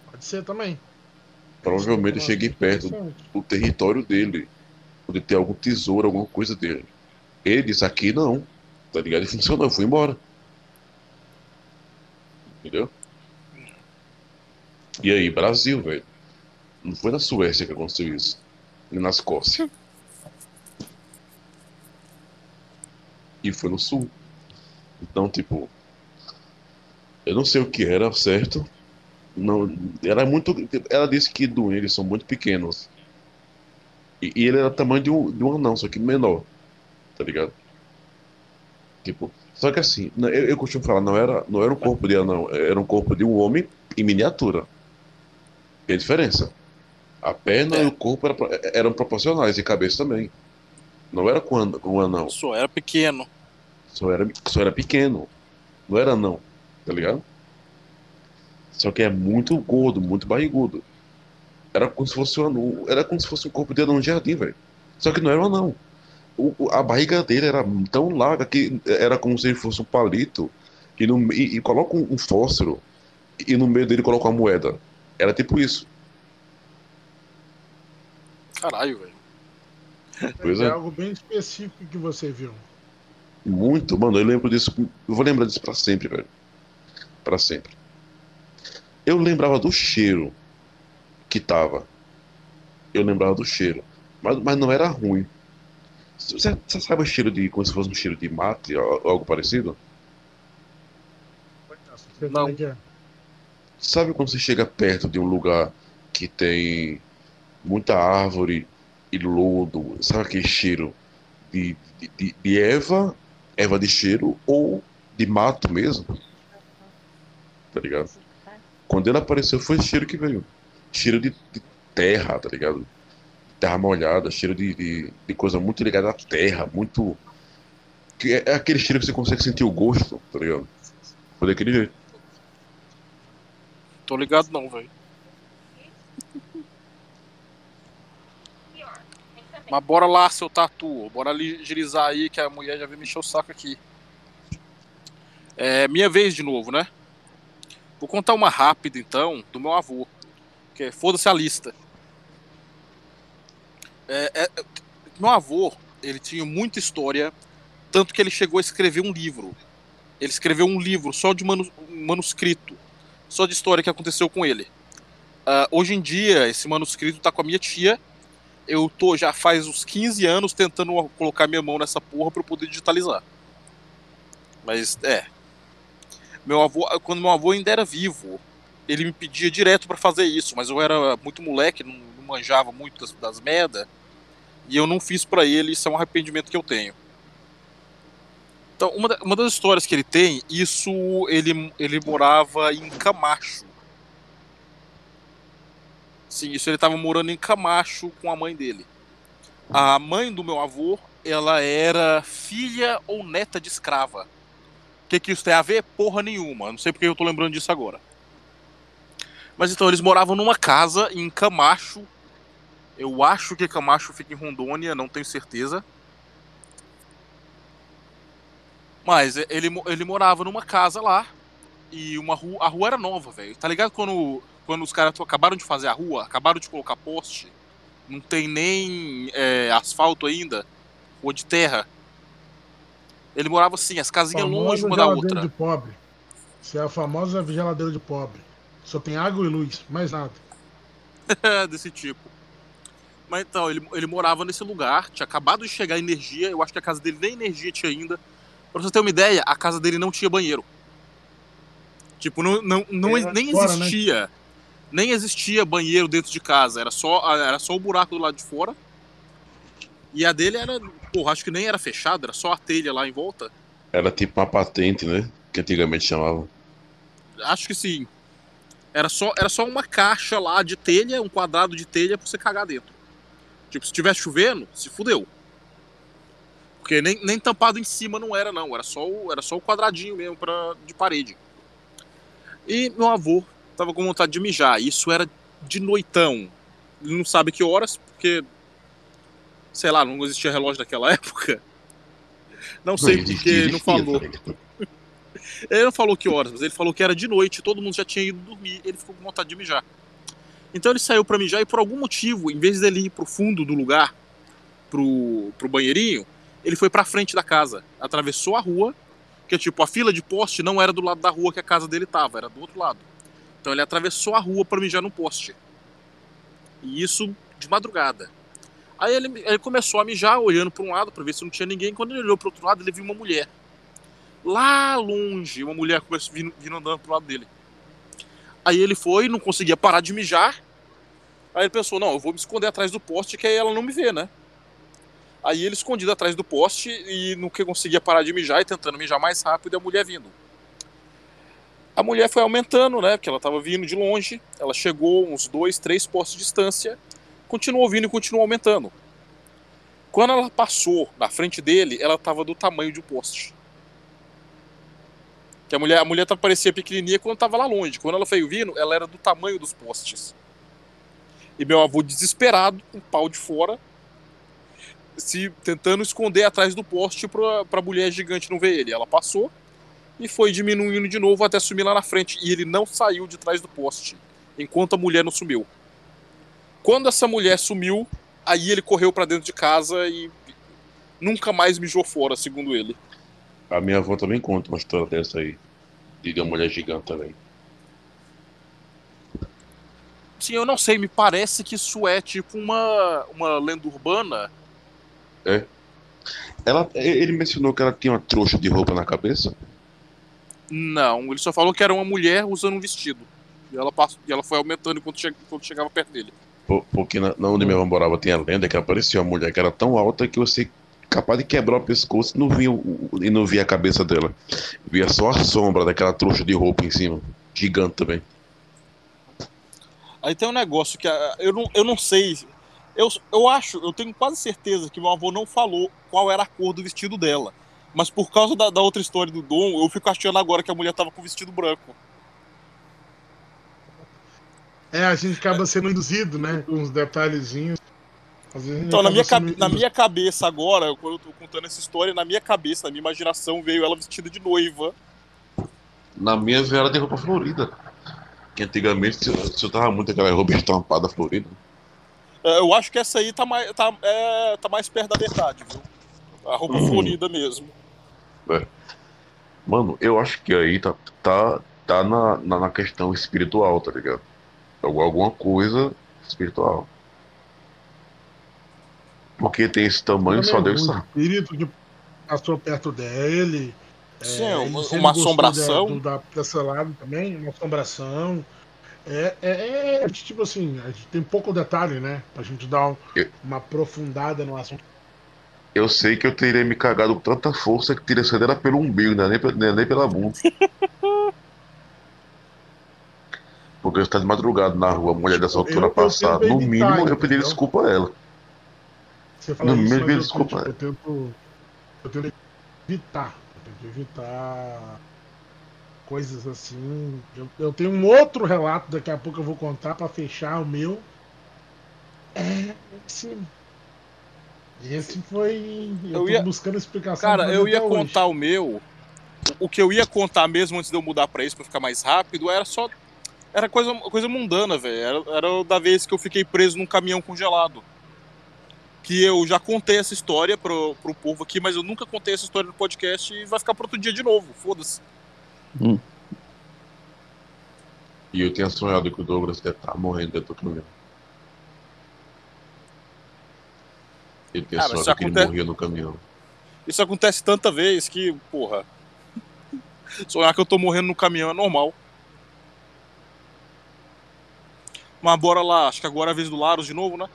Pode ser também. Provavelmente eu cheguei perto do território dele, onde tem algum tesouro, alguma coisa dele. Ele disse aqui não, tá ligado? E funcionou, eu fui embora. Entendeu? E aí, Brasil, velho. Não foi na Suécia que aconteceu isso. Nem na Escócia. E foi no sul. Então, tipo. Eu não sei o que era certo. Não, era muito. Ela disse que duendes são muito pequenos. E, e ele era tamanho de um, de um anão, só que menor. Tá ligado? Tipo. Só que assim, não- eu, eu costumo falar, não era, não era um corpo de anão, era um corpo de um homem em miniatura. Tem diferença. A perna e o corpo era pro- eram proporcionais, e cabeça também. Não era com, um anão, Só era pequeno. só era, só era pequeno. Não era anão, tá ligado? Só que é muito gordo, muito barrigudo. Era como se fosse um anão, era como se fosse um corpo de anão de jardim, velho. Só que não era um anão. O- a barriga dele era tão larga que era como se ele fosse um palito e, no, e, e coloca um, um fósforo e no meio dele coloca uma moeda. Era tipo isso. Caralho, velho. Pois é é. algo bem específico que você viu. Muito, mano, eu lembro disso. Eu vou lembrar disso pra sempre, velho. Pra sempre. Eu lembrava do cheiro que tava. Eu lembrava do cheiro. Mas, mas não era ruim. Você, você sabe o cheiro de. como se fosse um cheiro de mate ou algo parecido? Não. é? Sabe quando você chega perto de um lugar que tem muita árvore e lodo? Sabe aquele cheiro de, de, de, de erva, erva de cheiro ou de mato mesmo? Tá ligado? Quando ele apareceu foi esse cheiro que veio. Cheiro de, de terra, tá ligado? terra molhada, cheiro de, de, de coisa muito ligada à terra, muito. Que é, é aquele cheiro que você consegue sentir o gosto, tá ligado? Foi daquele jeito. Tô ligado não, velho. Mas bora lá, seu tatu. Bora agilizar aí, que a mulher já veio mexer o saco aqui. É minha vez de novo, né? Vou contar uma rápida, então, do meu avô. Que é, foda-se a lista. É, é, meu avô, ele tinha muita história, tanto que ele chegou a escrever um livro. Ele escreveu um livro só de manu manuscrito, só de história que aconteceu com ele. Uh, hoje em dia, esse manuscrito tá com a minha tia. Eu tô já faz uns 15 anos tentando colocar minha mão nessa porra para poder digitalizar. Mas é. Meu avô, quando meu avô ainda era vivo, ele me pedia direto para fazer isso, mas eu era muito moleque, não manjava muito das, das merda, e eu não fiz para ele, isso é um arrependimento que eu tenho. Então, uma, da, uma das histórias que ele tem, isso ele, ele morava em Camacho. Sim, isso ele estava morando em Camacho com a mãe dele. A mãe do meu avô, ela era filha ou neta de escrava. O que, que isso tem a ver? Porra nenhuma. Não sei porque eu tô lembrando disso agora. Mas então, eles moravam numa casa em Camacho. Eu acho que Camacho fica em Rondônia, não tenho certeza. Mas ele, ele morava numa casa lá. E uma rua, a rua era nova, velho. Tá ligado quando, quando os caras acabaram de fazer a rua, acabaram de colocar poste, não tem nem é, asfalto ainda, ou de terra. Ele morava assim, as casinhas longe uma da outra. de pobre. Isso é a famosa geladeira de pobre. Só tem água e luz, mais nada. [laughs] Desse tipo. Mas então, ele, ele morava nesse lugar, tinha acabado de chegar energia, eu acho que a casa dele nem energia tinha ainda. Pra você ter uma ideia, a casa dele não tinha banheiro. Tipo, não, não, não nem fora, né? existia. Né? Nem existia banheiro dentro de casa. Era só, era só o buraco do lado de fora. E a dele era. Porra, acho que nem era fechada, era só a telha lá em volta. Era tipo uma patente, né? Que antigamente chamavam. Acho que sim. Era só, era só uma caixa lá de telha, um quadrado de telha pra você cagar dentro. Tipo, se tivesse chovendo, se fudeu. Porque nem, nem tampado em cima não era, não. Era só o, era só o quadradinho mesmo pra, de parede. E meu avô tava com vontade de mijar. Isso era de noitão. Ele não sabe que horas, porque. Sei lá, não existia relógio naquela [laughs] época. Não sei porque ele não falou. Ele não falou que horas, mas ele falou que era de noite, todo mundo já tinha ido dormir, ele ficou com vontade de mijar. Então ele saiu para mijar e por algum motivo, em vez dele ir pro fundo do lugar, pro, pro banheirinho, ele foi pra frente da casa, atravessou a rua, que tipo, a fila de poste não era do lado da rua que a casa dele tava, era do outro lado. Então ele atravessou a rua para mijar no poste. E isso de madrugada. Aí ele, ele começou a mijar, olhando para um lado para ver se não tinha ninguém. Quando ele olhou para outro lado, ele viu uma mulher. Lá longe, uma mulher começou vindo, vindo andando pro lado dele. Aí ele foi, não conseguia parar de mijar. Aí ele pensou: não, eu vou me esconder atrás do poste que aí ela não me vê, né? Aí ele escondido atrás do poste e não conseguia parar de mijar e tentando mijar mais rápido e a mulher vindo. A mulher foi aumentando, né? Porque ela estava vindo de longe. Ela chegou uns dois, três postes de distância, continuou vindo e continuou aumentando. Quando ela passou na frente dele, ela estava do tamanho de um poste. Que a mulher, a mulher parecia pequenininha quando estava lá longe. Quando ela veio vindo, ela era do tamanho dos postes. E meu avô desesperado, com um pau de fora, se tentando esconder atrás do poste para a mulher gigante não ver ele. Ela passou e foi diminuindo de novo até sumir lá na frente. E ele não saiu de trás do poste, enquanto a mulher não sumiu. Quando essa mulher sumiu, aí ele correu para dentro de casa e nunca mais mijou fora, segundo ele. A minha avó também conta uma história dessa aí. De uma mulher gigante também. Sim, eu não sei, me parece que isso é tipo uma, uma lenda urbana é. Ela, ele mencionou que ela tinha uma trouxa de roupa na cabeça? Não, ele só falou que era uma mulher usando um vestido. E ela, passou, e ela foi aumentando enquanto, che, quando chegava perto dele. Por, porque na, na onde minha avó morava tinha lenda que aparecia uma mulher que era tão alta que você capaz de quebrar o pescoço e não via, e não via a cabeça dela. Via só a sombra daquela trouxa de roupa em cima. Gigante também. Aí tem um negócio que eu não, eu não sei eu, eu acho, eu tenho quase certeza que meu avô não falou qual era a cor do vestido dela. Mas por causa da, da outra história do Dom, eu fico achando agora que a mulher tava com vestido branco. É, a gente acaba sendo induzido, né? Com uns detalhezinhos. Então, na minha, cabe- na minha cabeça agora, quando eu tô contando essa história, na minha cabeça, na minha imaginação, veio ela vestida de noiva. Na minha veio ela de roupa florida. Que antigamente se, se eu tava muito aquela roupa estampada florida. É, Eu acho que essa aí tá mais, tá, é, tá mais perto da verdade, viu? A roupa Uhum. florida mesmo. Mano, eu acho que aí tá, tá, tá na, na, na questão espiritual, tá ligado? Algu- Alguma coisa espiritual. Porque tem esse tamanho, só Também, Deus o sabe. espírito que passou perto dele. é, Sim, ele uma- uma assombração. Da, do, da, desse lado também, uma assombração. É, é, é, tipo assim, a gente tem pouco detalhe, né? Pra gente dar um- Eu- uma aprofundada no assunto. Eu sei que eu teria me cagado com tanta força que teria saído era pelo umbigo, não é nem, é nem pela bunda. [laughs] Porque você tá de madrugada na rua, mulher dessa Eu- altura eu passar. No mínimo, eu pediria desculpa a ela. Você fala No isso, meio mas eu, desculpa, tento, eu tento. Eu tento evitar. Eu tento evitar coisas assim. Eu, eu tenho um outro relato, daqui a pouco eu vou contar pra fechar o meu. É. Esse, esse foi. Eu, Eu tô ia- buscando explicação. Cara, eu ia até hoje. contar o meu. O que eu ia contar mesmo antes de eu mudar pra isso, pra ficar mais rápido, era só. Era coisa, coisa mundana, velho. Era, era da vez que eu fiquei preso num caminhão congelado. Que eu já contei essa história pro, pro povo aqui, mas eu nunca contei essa história no podcast e vai ficar pro outro dia de novo. Foda-se. E eu tinha sonhado que o Douglas ia estar morrendo dentro do caminhão. Ele tinha Cara, sonhado que ele acontece- morria no caminhão. Isso acontece tanta vez que, porra. [laughs] Sonhar que eu tô morrendo no caminhão é normal. Mas bora lá, acho que agora é a vez do Laros de novo, né?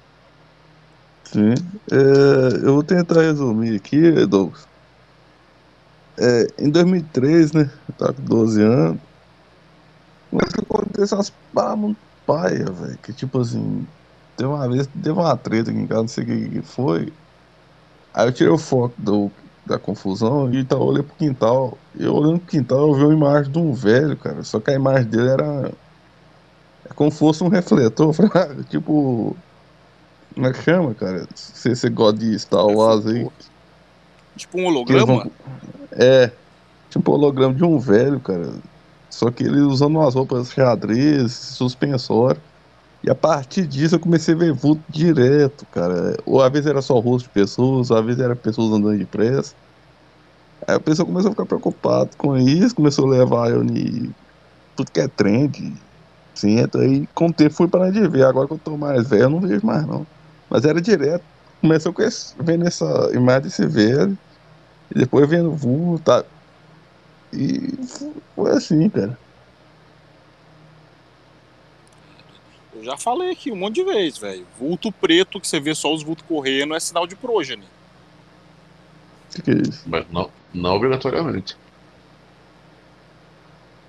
Sim. É, eu vou tentar resumir aqui, Douglas. É, em 2003, né? Eu tava com 12 anos. Começou a acontecer umas paradas muito paia, velho. Que tipo assim. Teve uma vez, teve uma treta aqui em casa, não sei o que, que foi. Aí eu tirei o foco do, da confusão e então eu olhei pro quintal. Eu olhando pro quintal, eu vi uma imagem de um velho, cara. Só que a imagem dele era. É como se fosse um refletor. [laughs] Tipo. Como é que chama, cara? Se você gosta de Star Wars aí. Tipo um holograma. vão- É. Tipo holograma de um velho, cara. Só que ele usando umas roupas xadrez, suspensório. E a partir disso eu comecei a ver vulto direto, cara. Ou às vezes era só rosto de pessoas, ou às vezes era pessoas andando depressa. Aí a pessoa começou a ficar preocupada com isso, começou a levar eu em tudo que é trend. Centro, aí com o tempo fui parar de ver. Agora que eu tô mais velho, eu não vejo mais não. Mas era direto. Começou com esse, vendo essa imagem desse velho. E depois vendo vulto. Tá? E foi assim, cara. Eu já falei aqui um monte de vezes, velho. Vulto preto, que você vê só os vultos correndo, é sinal de prógene. O que, que é isso? Mas não, não obrigatoriamente.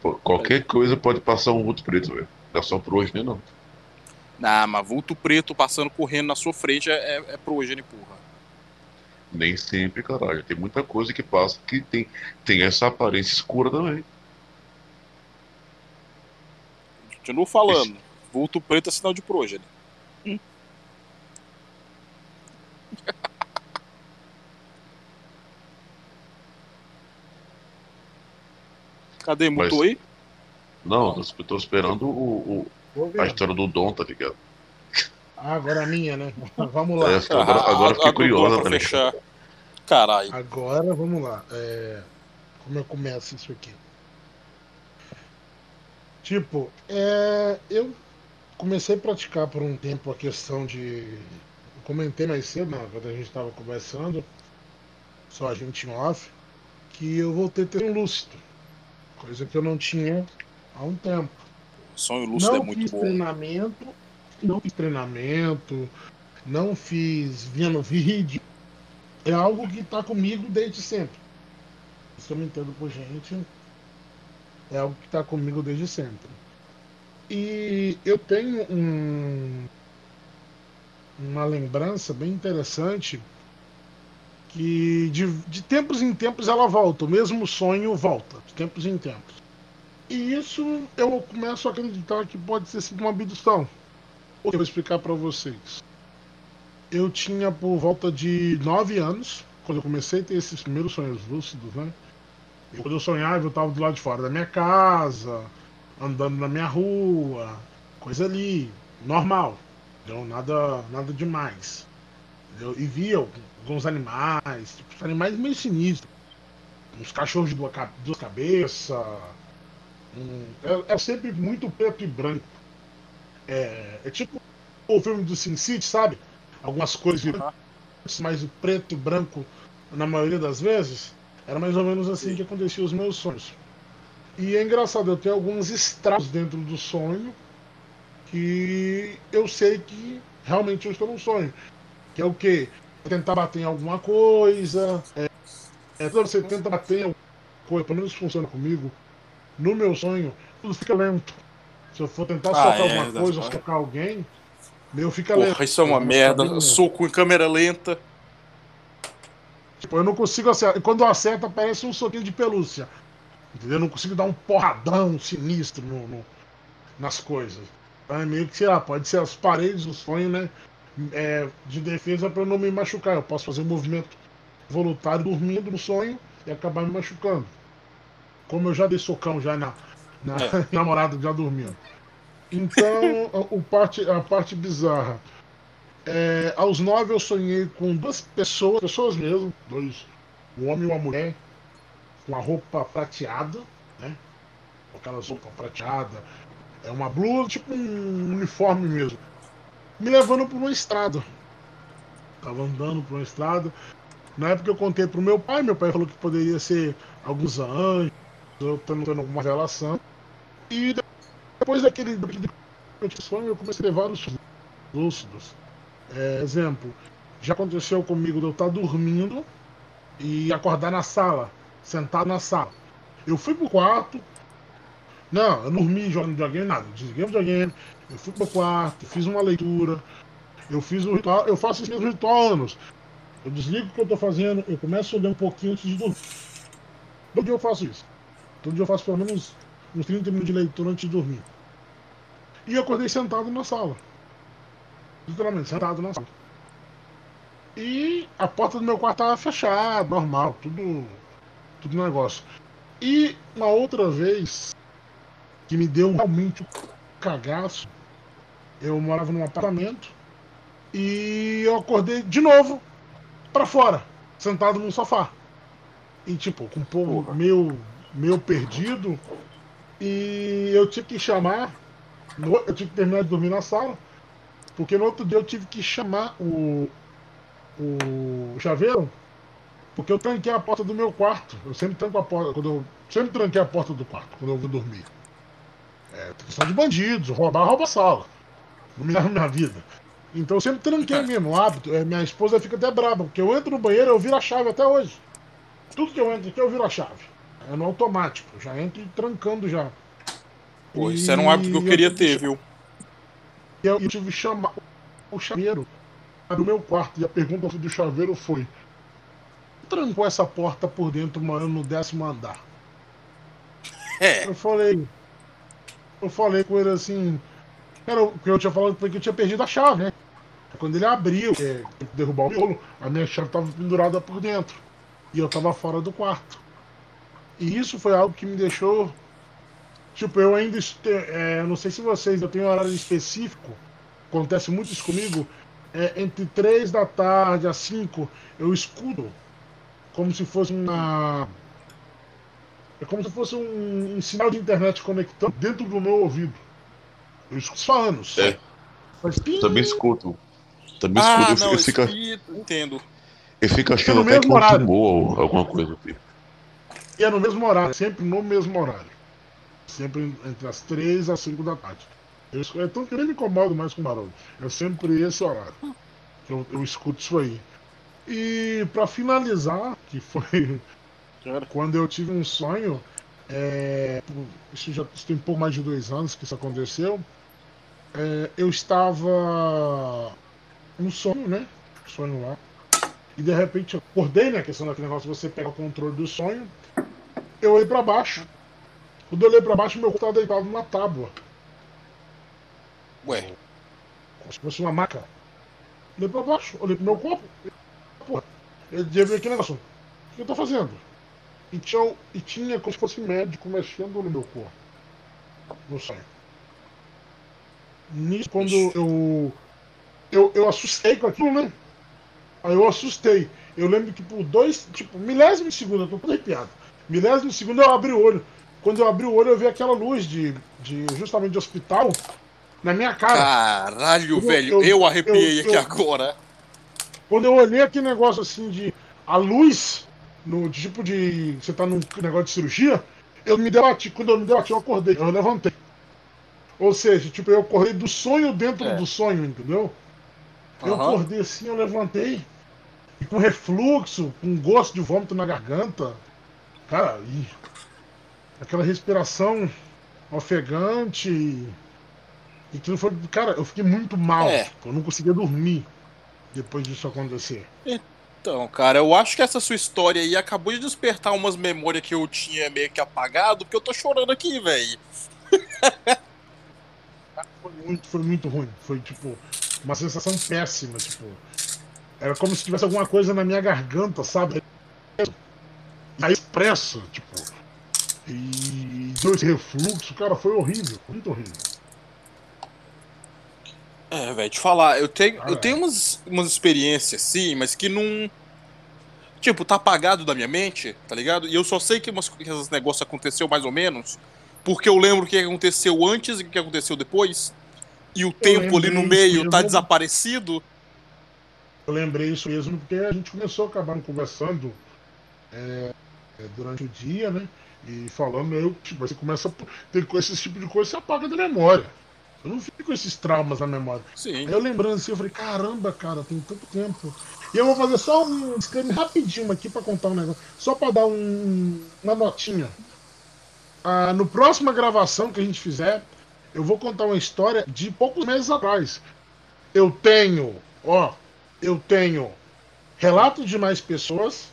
Pô, Qualquer coisa pode passar um vulto preto, velho. Não é só por hoje, né? Não. Ah, mas vulto preto passando correndo na sua frente é, é, é prógene, porra. Nem sempre, caralho. Tem muita coisa que passa que tem, tem essa aparência escura também. Continuo falando. Vulto preto é sinal de prógene. Hum. [laughs] Cadê? Mutou Mas- aí? Não, eu tô esperando o, o-. a história do Dom, tá ligado? Ah, agora a minha, né? [laughs] Vamos lá. É, agora, agora fiquei a- a Dodô curiosa, pra tá ligado? fechar. Caralho. Agora vamos lá. É, Como eu começo isso aqui? Tipo, é, eu comecei a praticar por um tempo a questão de. Eu comentei mais cedo, né, quando a gente estava conversando, só a gente em off, que eu voltei a ter um lúcido. Coisa que eu não tinha há um tempo. Sonho lúcido não é muito fiz bom. treinamento, não fiz treinamento, não fiz vendo [laughs] vídeo. É algo que está comigo desde sempre. Isso eu me entendo por gente. É algo que está comigo desde sempre. E eu tenho um, uma lembrança bem interessante que de, de tempos em tempos ela volta, o mesmo sonho volta, de tempos em tempos. E isso eu começo a acreditar que pode ter sido uma abdução. Eu vou explicar para vocês. eu tinha por volta de 9 anos, quando eu comecei a ter esses primeiros sonhos lúcidos, né? E quando eu sonhava, eu estava do lado de fora da minha casa, andando na minha rua, coisa ali, normal. Entendeu? Nada, nada demais. Entendeu? E via alguns animais, tipo, animais meio sinistros. Uns cachorros de duas cabeças. Um, é, é, sempre muito preto e branco. É, é tipo o filme do Sin City, sabe? Algumas cores vibrantes, mas o preto e branco, na maioria das vezes, era mais ou menos assim que acontecia os meus sonhos. E é engraçado, eu tenho alguns estralos dentro do sonho que eu sei que realmente eu estou num sonho. Que é o quê? Tentar bater em alguma coisa. É, é você tenta bater em alguma coisa, pelo menos funciona comigo. No meu sonho, tudo fica lento. Se eu for tentar ah, socar é, alguma coisa, ou socar alguém, meu fica Porra, lento. Isso é uma merda. Soco em câmera lenta. Tipo, eu não consigo acertar. Quando eu acerto, parece um soquinho de pelúcia. Entendeu? Eu não consigo dar um porradão sinistro no, no nas coisas. Então é meio que, sei lá, pode ser as paredes do sonho, né? É, de defesa para não me machucar. Eu posso fazer um movimento voluntário dormindo no sonho e acabar me machucando. Como eu já dei socão já na, na é. [laughs] namorada já dormindo. Então, a, o parte, a parte bizarra. É, aos nove eu sonhei com duas pessoas, pessoas mesmo, dois, um homem e uma mulher, com a roupa prateada, né? Com aquelas roupas prateadas. É uma blusa, tipo um uniforme mesmo. Me levando por uma estrada. Tava andando por uma estrada. Na época eu contei pro meu pai, meu pai falou que poderia ser alguns anjos, eu tendo alguma relação. E depois daquele, sonho eu comecei a ter vários lúcidos. É, exemplo, já aconteceu comigo de eu estar dormindo e acordar na sala sentado na sala. Eu fui pro quarto. Não, eu não dormi jogando videogame, nada. Desliguei o videogame, eu fui pro quarto, fiz uma leitura. Eu fiz o ritual, eu faço esse mesmo ritual anos. Eu desligo o que eu tô fazendo, eu começo a ler um pouquinho antes de dormir. Todo dia eu faço isso. Todo dia eu faço pelo menos uns 30 minutos de leitura antes de dormir. E eu acordei sentado na sala. Literalmente, sentado na sala. E a porta do meu quarto estava fechada, normal, tudo tudo negócio. E uma outra vez que me deu realmente um cagaço, eu morava num apartamento e eu acordei de novo para fora, sentado num sofá. E tipo, com um povo meio, meio perdido. E eu tive que chamar, eu tive que terminar de dormir na sala, porque no outro dia eu tive que chamar o, o chaveiro porque eu tranquei a porta do meu quarto. Eu sempre tranco a porta. Quando eu, sempre tranquei a porta do quarto quando eu vou dormir. É, questão de bandidos, roubar, rouba sala. Não me [laughs] dá minha vida. Então eu sempre tranquei mesmo, o hábito. É, minha esposa fica até brava, porque eu entro no banheiro eu viro a chave até hoje. Tudo que eu entro aqui eu viro a chave. É no automático. Já entro trancando já. Pô, isso era um hábito que eu queria eu ter, viu? E eu, eu tive que chamar o chaveiro do meu quarto. E a pergunta do chaveiro foi: trancou essa porta por dentro morando no décimo andar? [laughs] É. Eu falei. Eu falei com ele assim. Era o que eu tinha falado foi que eu tinha perdido a chave, né? Quando ele abriu, é, derrubar o miolo, a minha chave estava pendurada por dentro. E eu estava fora do quarto. E isso foi algo que me deixou. Tipo, eu ainda. É, não sei se vocês. Eu tenho um horário específico. Acontece muito isso comigo. É, entre 3 da tarde a 5, eu escuto como se fosse uma. É como se fosse um, um sinal de internet conectando dentro do meu ouvido. Eu escuto há anos. É. Mas, Também escuto. Também ah, escuto. Não, eu, fico, entendo. Eu fico achando até que horário. ou alguma coisa assim. E é no mesmo horário, sempre no mesmo horário. Sempre entre as 3 e as 5 da tarde. Eu, então eu nem me incomodo mais com barulho. É sempre esse horário. Eu, eu escuto isso aí. E para finalizar, que foi quando eu tive um sonho, é, isso já tem um pouco mais de dois anos que isso aconteceu. É, eu estava no sonho, né? Sonho lá. E de repente eu acordei, né? questão daquele negócio você pega o controle do sonho. Eu olhei para baixo. Quando eu olhei para baixo, meu corpo estava deitado numa tábua. Ué. Como se fosse uma maca. Olhei pra baixo, olhei pro meu corpo. Porra, ele devia aquele negócio. O que eu tô fazendo? E tinha, e tinha como se fosse médico mexendo no meu corpo. No sonho. Nisso, quando eu, eu. Eu assustei com aquilo, né? Aí eu assustei. Eu lembro que por dois, tipo, milésimo de segundo, eu tô todo arrepiado. Milésimo segundo eu abri o olho. Quando eu abri o olho, eu vi aquela luz de, de justamente de hospital na minha cara. Caralho, Eu- velho, eu- eu, arrepiei eu- aqui eu- agora. Quando eu olhei aquele negócio assim de. A luz, no tipo de. Você tá num negócio de cirurgia, eu me debati. Quando eu me debati, eu acordei, eu levantei. Ou seja, tipo, eu acordei do sonho dentro É. do sonho, entendeu? Eu Aham. acordei assim, eu levantei. E com refluxo, com gosto de vômito na garganta. Cara, e aquela respiração ofegante. E aquilo foi. Cara, eu fiquei muito mal. É. Eu não conseguia dormir depois disso acontecer. Então, cara, eu acho que essa sua história aí acabou de despertar umas memórias que eu tinha meio que apagado, porque eu tô chorando aqui, velho. Foi muito, foi muito ruim. Foi tipo uma sensação péssima, tipo. Era como se tivesse alguma coisa na minha garganta, sabe? Aí expresso, tipo. E deu esse refluxo, cara, foi horrível, muito horrível. É, velho, te falar, eu tenho, eu tenho umas, umas experiências, sim, mas que não. Tipo, tá apagado da minha mente, tá ligado? E eu só sei que, umas, que esses negócios aconteceu mais ou menos, porque eu lembro o que aconteceu antes e o que aconteceu depois. E o tempo ali no meio tá desaparecido. Eu lembrei isso mesmo porque a gente começou a acabar conversando é, durante o dia, né? E falando, eu, tipo, você começa a ter com esse tipo de coisa, você apaga da memória. Eu não fico com esses traumas na memória. Sim. Aí eu lembrando assim, eu falei, caramba, cara, tem tanto tempo. E eu vou fazer só um disclaimer rapidinho aqui pra contar um negócio. Só pra dar um- uma notinha. Ah, no próxima gravação que a gente fizer, eu vou contar uma história de poucos meses atrás. Eu tenho, ó, eu tenho relatos de mais pessoas.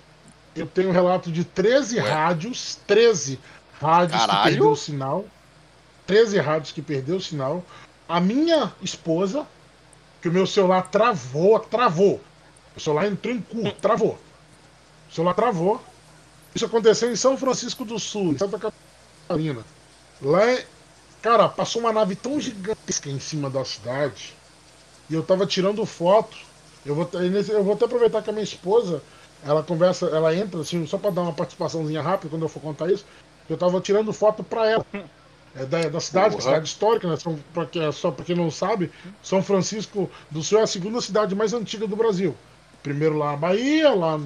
Eu tenho relato de 13 Ué? rádios. 13 rádios Caralho. que perdeu o sinal. 13 rádios que perdeu o sinal. A minha esposa, que o meu celular travou, travou. O celular entrou em curto, travou. O celular travou. Isso aconteceu em São Francisco do Sul, em Santa Catarina. Lá, é- cara, passou uma nave tão gigantesca em cima da cidade. E eu tava tirando foto. Eu vou, eu vou até aproveitar que a minha esposa, ela conversa, ela entra, assim, só pra dar uma participaçãozinha rápida quando eu for contar isso. Eu tava tirando foto pra ela. É da, da cidade, que é Porra. cidade histórica, né? São, pra que, só pra quem não sabe, São Francisco do Sul é a segunda cidade mais antiga do Brasil. Primeiro lá na Bahia, lá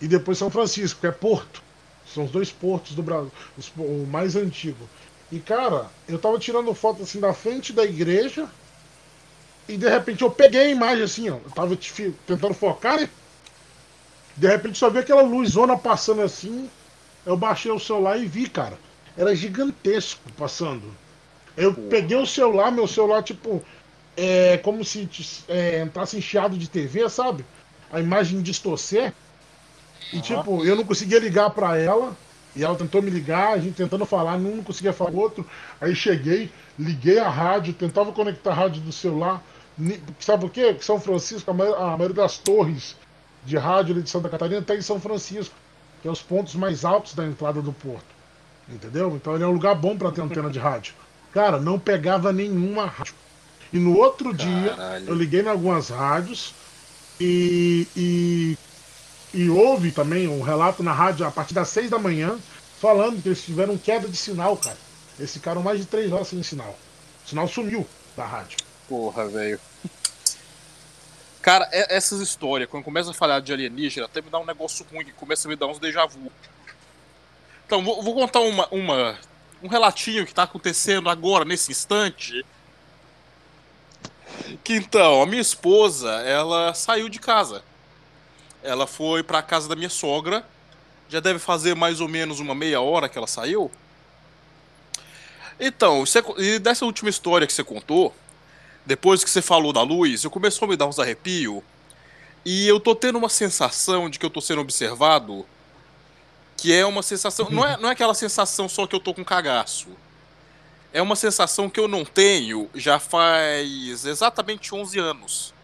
e depois São Francisco, que é Porto. São os dois portos do Brasil, os- o mais antigo. E cara, eu tava tirando foto assim da frente da igreja e de repente eu peguei a imagem assim, ó. Eu tava te- tentando focar, né? De repente só vi aquela luzona passando assim. Eu baixei o celular e vi, cara. Era gigantesco passando. Eu peguei o celular, meu celular, tipo, é como se é, entrasse em chiado de TV, sabe? A imagem distorcer. E tipo, eu não conseguia ligar pra ela. E ela tentou me ligar, a gente tentando falar, um não conseguia falar o outro. Aí cheguei, liguei a rádio, tentava conectar a rádio do celular. Sabe por quê? Que São Francisco, a maioria das torres de rádio ali de Santa Catarina está em São Francisco, que é os pontos mais altos da entrada do porto. Entendeu? Então ele é um lugar bom para ter antena de rádio. Cara, não pegava nenhuma rádio. E no outro dia, Caralho. eu liguei em algumas rádios e, e, e houve também um relato na rádio a partir das seis da manhã falando que eles tiveram queda de sinal, cara. Eles ficaram mais de três horas sem sinal. O sinal sumiu da rádio. Porra, velho. Cara, é- essas histórias, quando começa a falar de alienígena, até me dá um negócio ruim, que começa a me dar uns déjà vu. Então, vou, vou contar uma, uma- um relatinho que tá acontecendo agora, nesse instante. Que então, a minha esposa, ela saiu de casa. Ela foi pra casa da minha sogra. Já deve fazer mais ou menos uma meia hora que ela saiu. Então, você- e dessa última história que você contou, depois que você falou da luz, eu começou a me dar uns arrepios. E eu tô tendo uma sensação de que eu tô sendo observado. Que é uma sensação. Não é, não é aquela sensação só que eu tô com cagaço. É uma sensação que eu não tenho já faz exatamente 11 anos.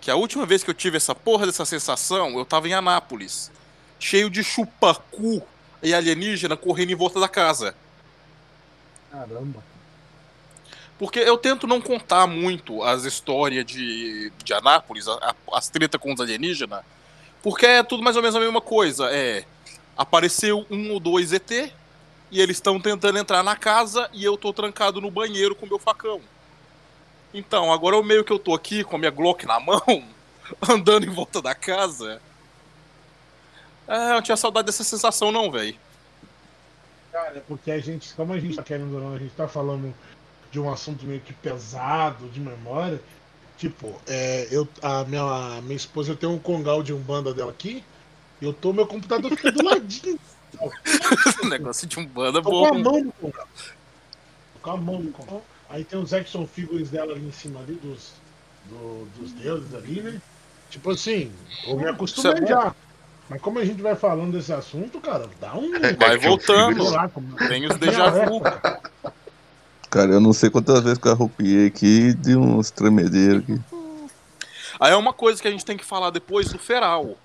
que a última vez que eu tive essa porra dessa sensação, eu tava em Anápolis, cheio de chupacu e alienígena correndo em volta da casa. Caramba. Porque eu tento não contar muito as histórias de, de Anápolis, a- a- as tretas com os alienígenas, porque é tudo mais ou menos a mesma coisa. É, apareceu um ou dois ET, e eles estão tentando entrar na casa, e eu tô trancado no banheiro com meu facão. Então, agora eu meio que eu tô aqui com a minha Glock na [laughs] mão, andando em volta da casa. É, eu não tinha saudade dessa sensação não, velho. Cara, é porque a gente, como a gente tá querendo ou não, a gente tá falando de um assunto meio que pesado, de memória. Tipo, é, eu, a minha, a minha esposa tem um congal de umbanda dela aqui, e eu tô, meu computador fica do ladinho. [laughs] Negócio de um banda Tô com a bom. mão no congal. Tô com a mão no congal. Aí tem os action figures dela ali em cima ali, dos, do- dos deuses ali, né? Tipo assim, eu me acostumei é bom. já. Mas como a gente vai falando desse assunto, cara, dá um. [laughs] Vai voltando. Tem os déjà vu. Cara, eu não sei quantas vezes que eu arrupiei aqui de uns tremedeiros aqui. Aí é uma coisa que a gente tem que falar depois do Feral.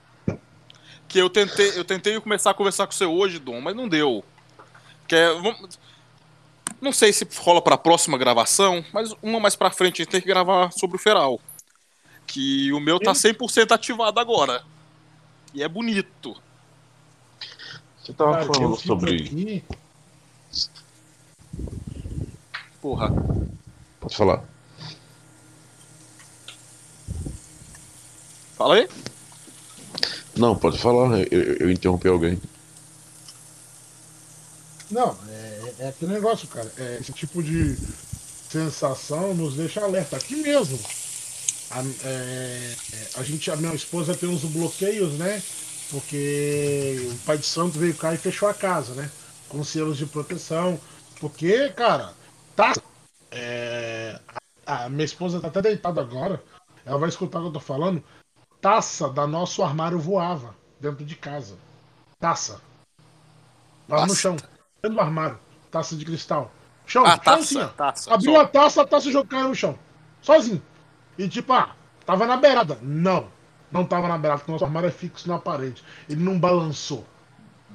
Que eu tentei, eu tentei começar a conversar com você hoje, Dom, mas não deu. Que é, vamos- não sei se rola pra próxima gravação, mas uma mais pra frente a gente tem que gravar sobre o Feral. Que o meu tá 100% ativado agora. E é bonito. Você tava Cara, falando sobre. aqui- Porra. Pode falar. Fala aí. Não, pode falar. Eu, eu- eu interrompi alguém. Não, é, é aquele negócio, cara. É, esse tipo de sensação nos deixa alerta. Aqui mesmo. A, é, a gente, a minha esposa tem uns bloqueios, né? Porque o pai de santo veio cá e fechou a casa, né? Com selos de proteção. Porque, cara, tá. é, a, a minha esposa tá até deitada agora. Ela vai escutar o que eu tô falando. Taça da nosso armário voava dentro de casa. Taça. Lá no chão. Dentro do armário. Taça de cristal. Chão, Ah, chão taça, assim, ó. taça. Abriu só. a taça, a taça jogou no chão. Sozinho. E tipo, ah, tava na beirada. Não. Não tava na beirada, porque o nosso armário é fixo na parede. Ele não balançou.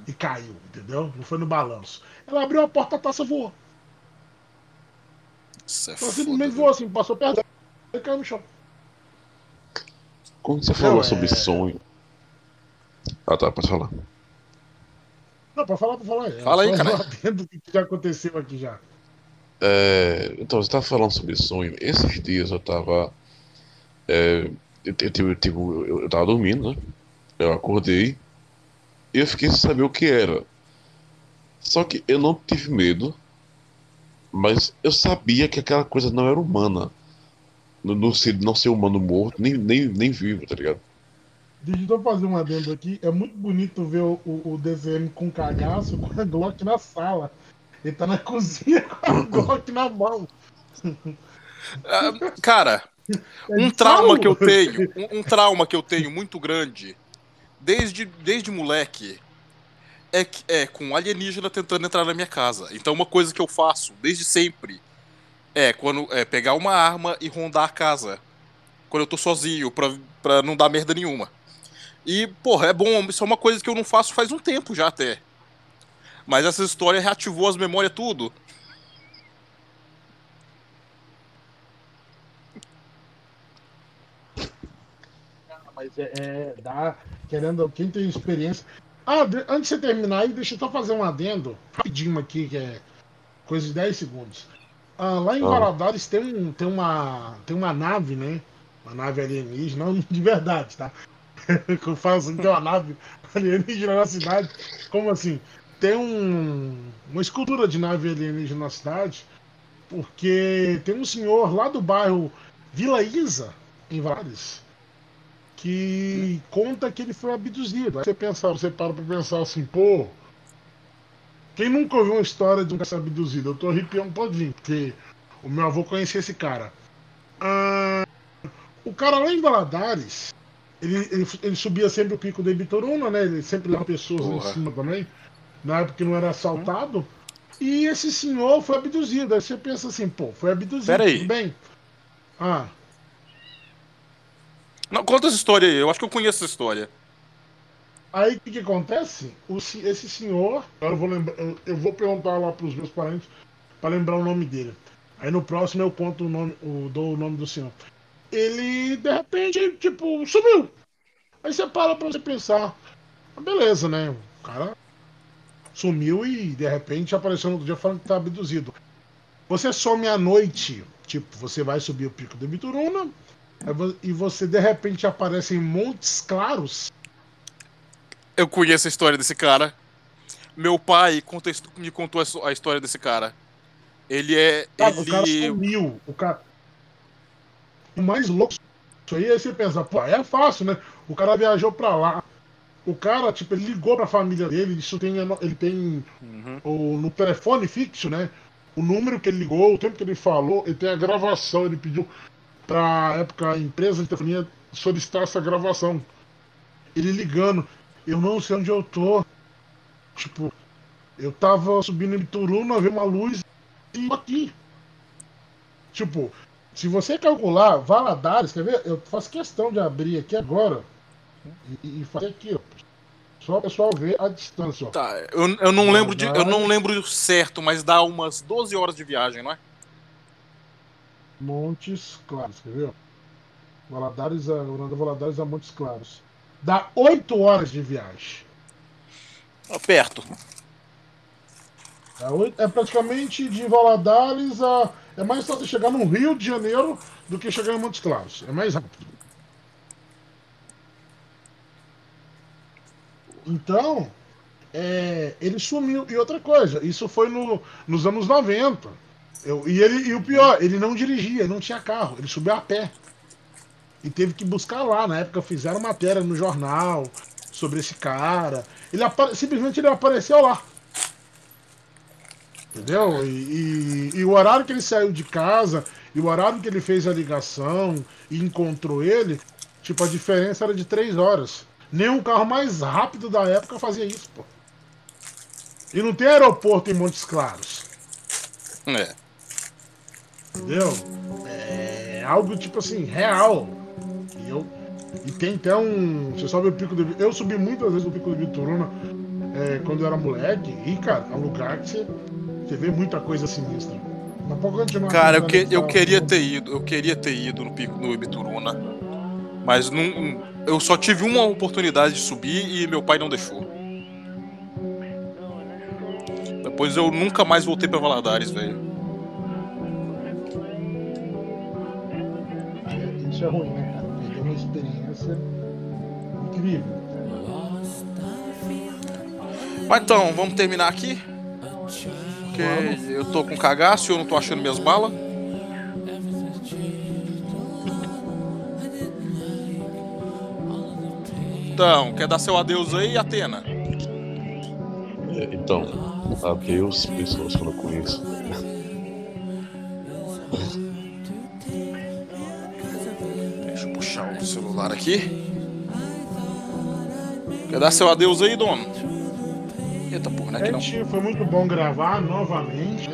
E caiu, entendeu? Não foi no balanço. Ela abriu a porta, a taça voou. Isso é Ela foda, simplesmente velho. voou assim, passou perto e caiu no chão. Quando você falou Não, é- sobre sonho. Ah tá, pode falar. Não, pra falar, pra falar. É Fala aí, cara. do que já aconteceu aqui já. É, então, você tava falando sobre sonho. Esses dias eu tava. é, eu, eu, tipo, eu, eu tava dormindo, né? Eu acordei e eu fiquei sem saber o que era. Só que eu não tive medo, mas eu sabia que aquela coisa não era humana. Não, não ser, não ser humano morto, nem, nem, nem vivo, tá ligado? Deixa eu fazer um adendo aqui. É muito bonito ver o, o, o DCM com cagaço com a Glock na sala. Ele tá na [laughs] cozinha com a Glock na mão. Ah, cara, É um trauma que eu tenho, um, um trauma que eu tenho muito grande, desde, desde moleque, é, é com alienígena tentando entrar na minha casa. Então uma coisa que eu faço desde sempre é quando é pegar uma arma e rondar a casa. Quando eu tô sozinho, pra, pra não dar merda nenhuma. E, porra, é bom, isso é uma coisa que eu não faço faz um tempo já até. Mas essa história reativou as memórias tudo. Mas é, é dá, querendo, quem tem experiência. Ah, antes de você terminar aí, deixa eu só fazer um adendo, rapidinho aqui, que é coisa de 10 segundos. Ah, lá em Ah. Valadares tem, um, tem, uma, tem uma nave, né? Uma nave alienígena, não de verdade, tá? que [laughs] eu falo assim, tem uma nave alienígena na cidade. Como assim? Tem um, uma escultura de nave alienígena na cidade, porque tem um senhor lá do bairro Vila Isa, em Valadares, que conta que ele foi abduzido. Aí você pensa, você para pra pensar assim, pô, quem nunca ouviu uma história de um cara abduzido? Eu tô arrepiando todinho, porque o meu avô conhecia esse cara. Ah, o cara lá em Valadares, ele, ele, ele subia sempre o pico do Ibituruna, né? Ele sempre leva pessoas lá Porra. em cima também, na época que não era assaltado. E esse senhor foi abduzido. Aí você pensa assim, pô, foi abduzido, Pera aí. tudo bem. Ah, Não, conta essa história aí, eu acho que eu conheço essa história. Aí o que, que acontece? O, se- esse senhor, eu vou lembrar, eu, eu vou perguntar lá pros meus parentes para lembrar o nome dele. Aí no próximo eu conto o nome, o, dou o nome do senhor. Ele de repente, tipo, sumiu. Aí você para pra você pensar, ah, beleza, né? O cara sumiu e de repente apareceu no outro dia falando que tá abduzido. Você some à noite, tipo, você vai subir o pico do Bituruna e você de repente aparece em Montes Claros. Eu conheço a história desse cara. Meu pai conta, me contou a his- a história desse cara. Ele é. Cara, O cara ele. sumiu. O cara. O mais louco isso aí é você pensar, pô, é fácil, né? O cara viajou pra lá. O cara, tipo, ele ligou pra família dele, isso tem. Ele tem Uhum. o, no telefone fixo, né? O número que ele ligou, o tempo que ele falou, ele tem a gravação, ele pediu pra época a empresa de telefonia solicitar essa gravação. Ele ligando, eu não sei onde eu tô. Tipo, eu tava subindo em Bituruna, vi uma luz e tô aqui. Tipo, se você calcular Valadares, quer ver? Eu faço questão de abrir aqui agora e, e fazer aqui, ó. Só o pessoal ver a distância, ó. Tá, eu, eu não lembro de. Eu não lembro certo, mas dá umas 12 horas de viagem, não é? Montes Claros, quer ver? Valadares, a Uranda Valadares a Montes Claros. Dá 8 horas de viagem. Ó, Perto. Dá oito- É praticamente de Valadares a. É mais fácil chegar no Rio de Janeiro do que chegar em Montes Claros. É mais rápido. Então, é, ele sumiu. E outra coisa, isso foi no- nos anos 90. Eu- e, ele, e o pior, ele não dirigia, não tinha carro, ele subiu a pé. E teve que buscar lá. Na época fizeram matéria no jornal sobre esse cara. Ele simplesmente ele apareceu lá. Entendeu? E, e- e o horário que ele saiu de casa, e o horário que ele fez a ligação e encontrou ele, tipo, a diferença era de três horas. O carro mais rápido da época fazia isso, pô. E não tem aeroporto em Montes Claros. É. Entendeu? É algo tipo assim, real. E, eu, e tem até um. Você sobe o pico do. Eu subi muitas vezes o pico do Vitoruna é, quando eu era moleque. E, cara, é um lugar que você, você vê muita coisa sinistra. Cara, eu, que, eu queria ter ido, eu queria ter ido no pico do Ibituruna. Mas não, eu só tive uma oportunidade de subir e meu pai não deixou. Depois eu nunca mais voltei pra Valadares, velho. É, é ruim, né, cara? Perder uma experiência incrível. Mas então, vamos terminar aqui? Porque eu tô com cagaço e eu não tô achando minhas balas. Então, quer dar seu adeus aí, Atena? É, então, adeus, pessoas que eu não conheço. Celular aqui. Quer dar seu adeus aí, dono? Eita porra, né? Que não. Gente, foi muito bom gravar novamente?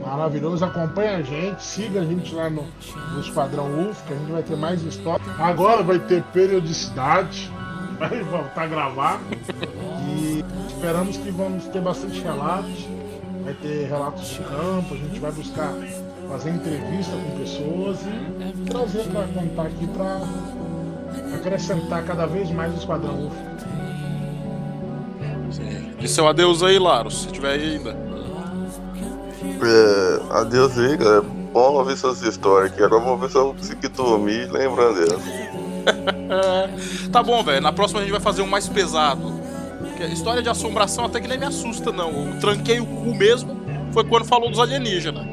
Maravilhoso. Acompanha a gente, siga a gente lá no, no Esquadrão UF, que a gente vai ter mais história. Agora vai ter periodicidade, [laughs] vai voltar a gravar. E esperamos que vamos ter bastante relatos. Vai ter relatos de campo, a gente vai buscar fazer entrevista com pessoas e trazer para contar aqui para acrescentar cada vez mais o Esquadrão UF. Sim. Diz seu adeus aí, Laros, se tiver aí ainda. É, adeus aí, galera. Bom ouvir essas histórias aqui. Agora eu vou ver se eu consegui dormir lembrando delas. [laughs] Tá bom, velho. Na próxima a gente vai fazer um mais pesado. Porque a história de assombração até que nem me assusta, não. Eu tranquei o cu mesmo. Foi quando falou dos alienígenas.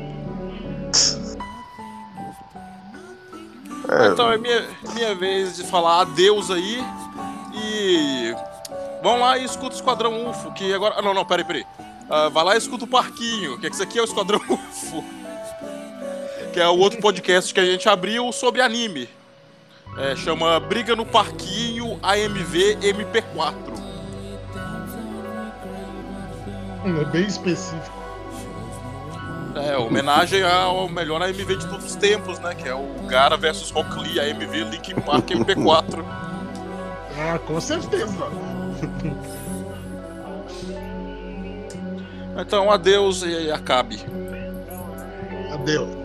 É, Então é minha, minha vez de falar adeus aí. E. Vão lá e escuta o Esquadrão UFO, que agora. ah, Não, não, peraí, peraí. Ah, vai lá e escuta o Parquinho, que isso aqui é o Esquadrão [laughs] UFO. Que é o outro podcast que a gente abriu sobre anime. É, chama Briga no Parquinho AMV MP4. É bem específico. É, homenagem ao melhor AMV de todos os tempos, né? Que é o Gara versus Rock Lee, AMV Linkin Park MP4. [laughs] Ah, com certeza. Então, adeus e acabe. Adeus.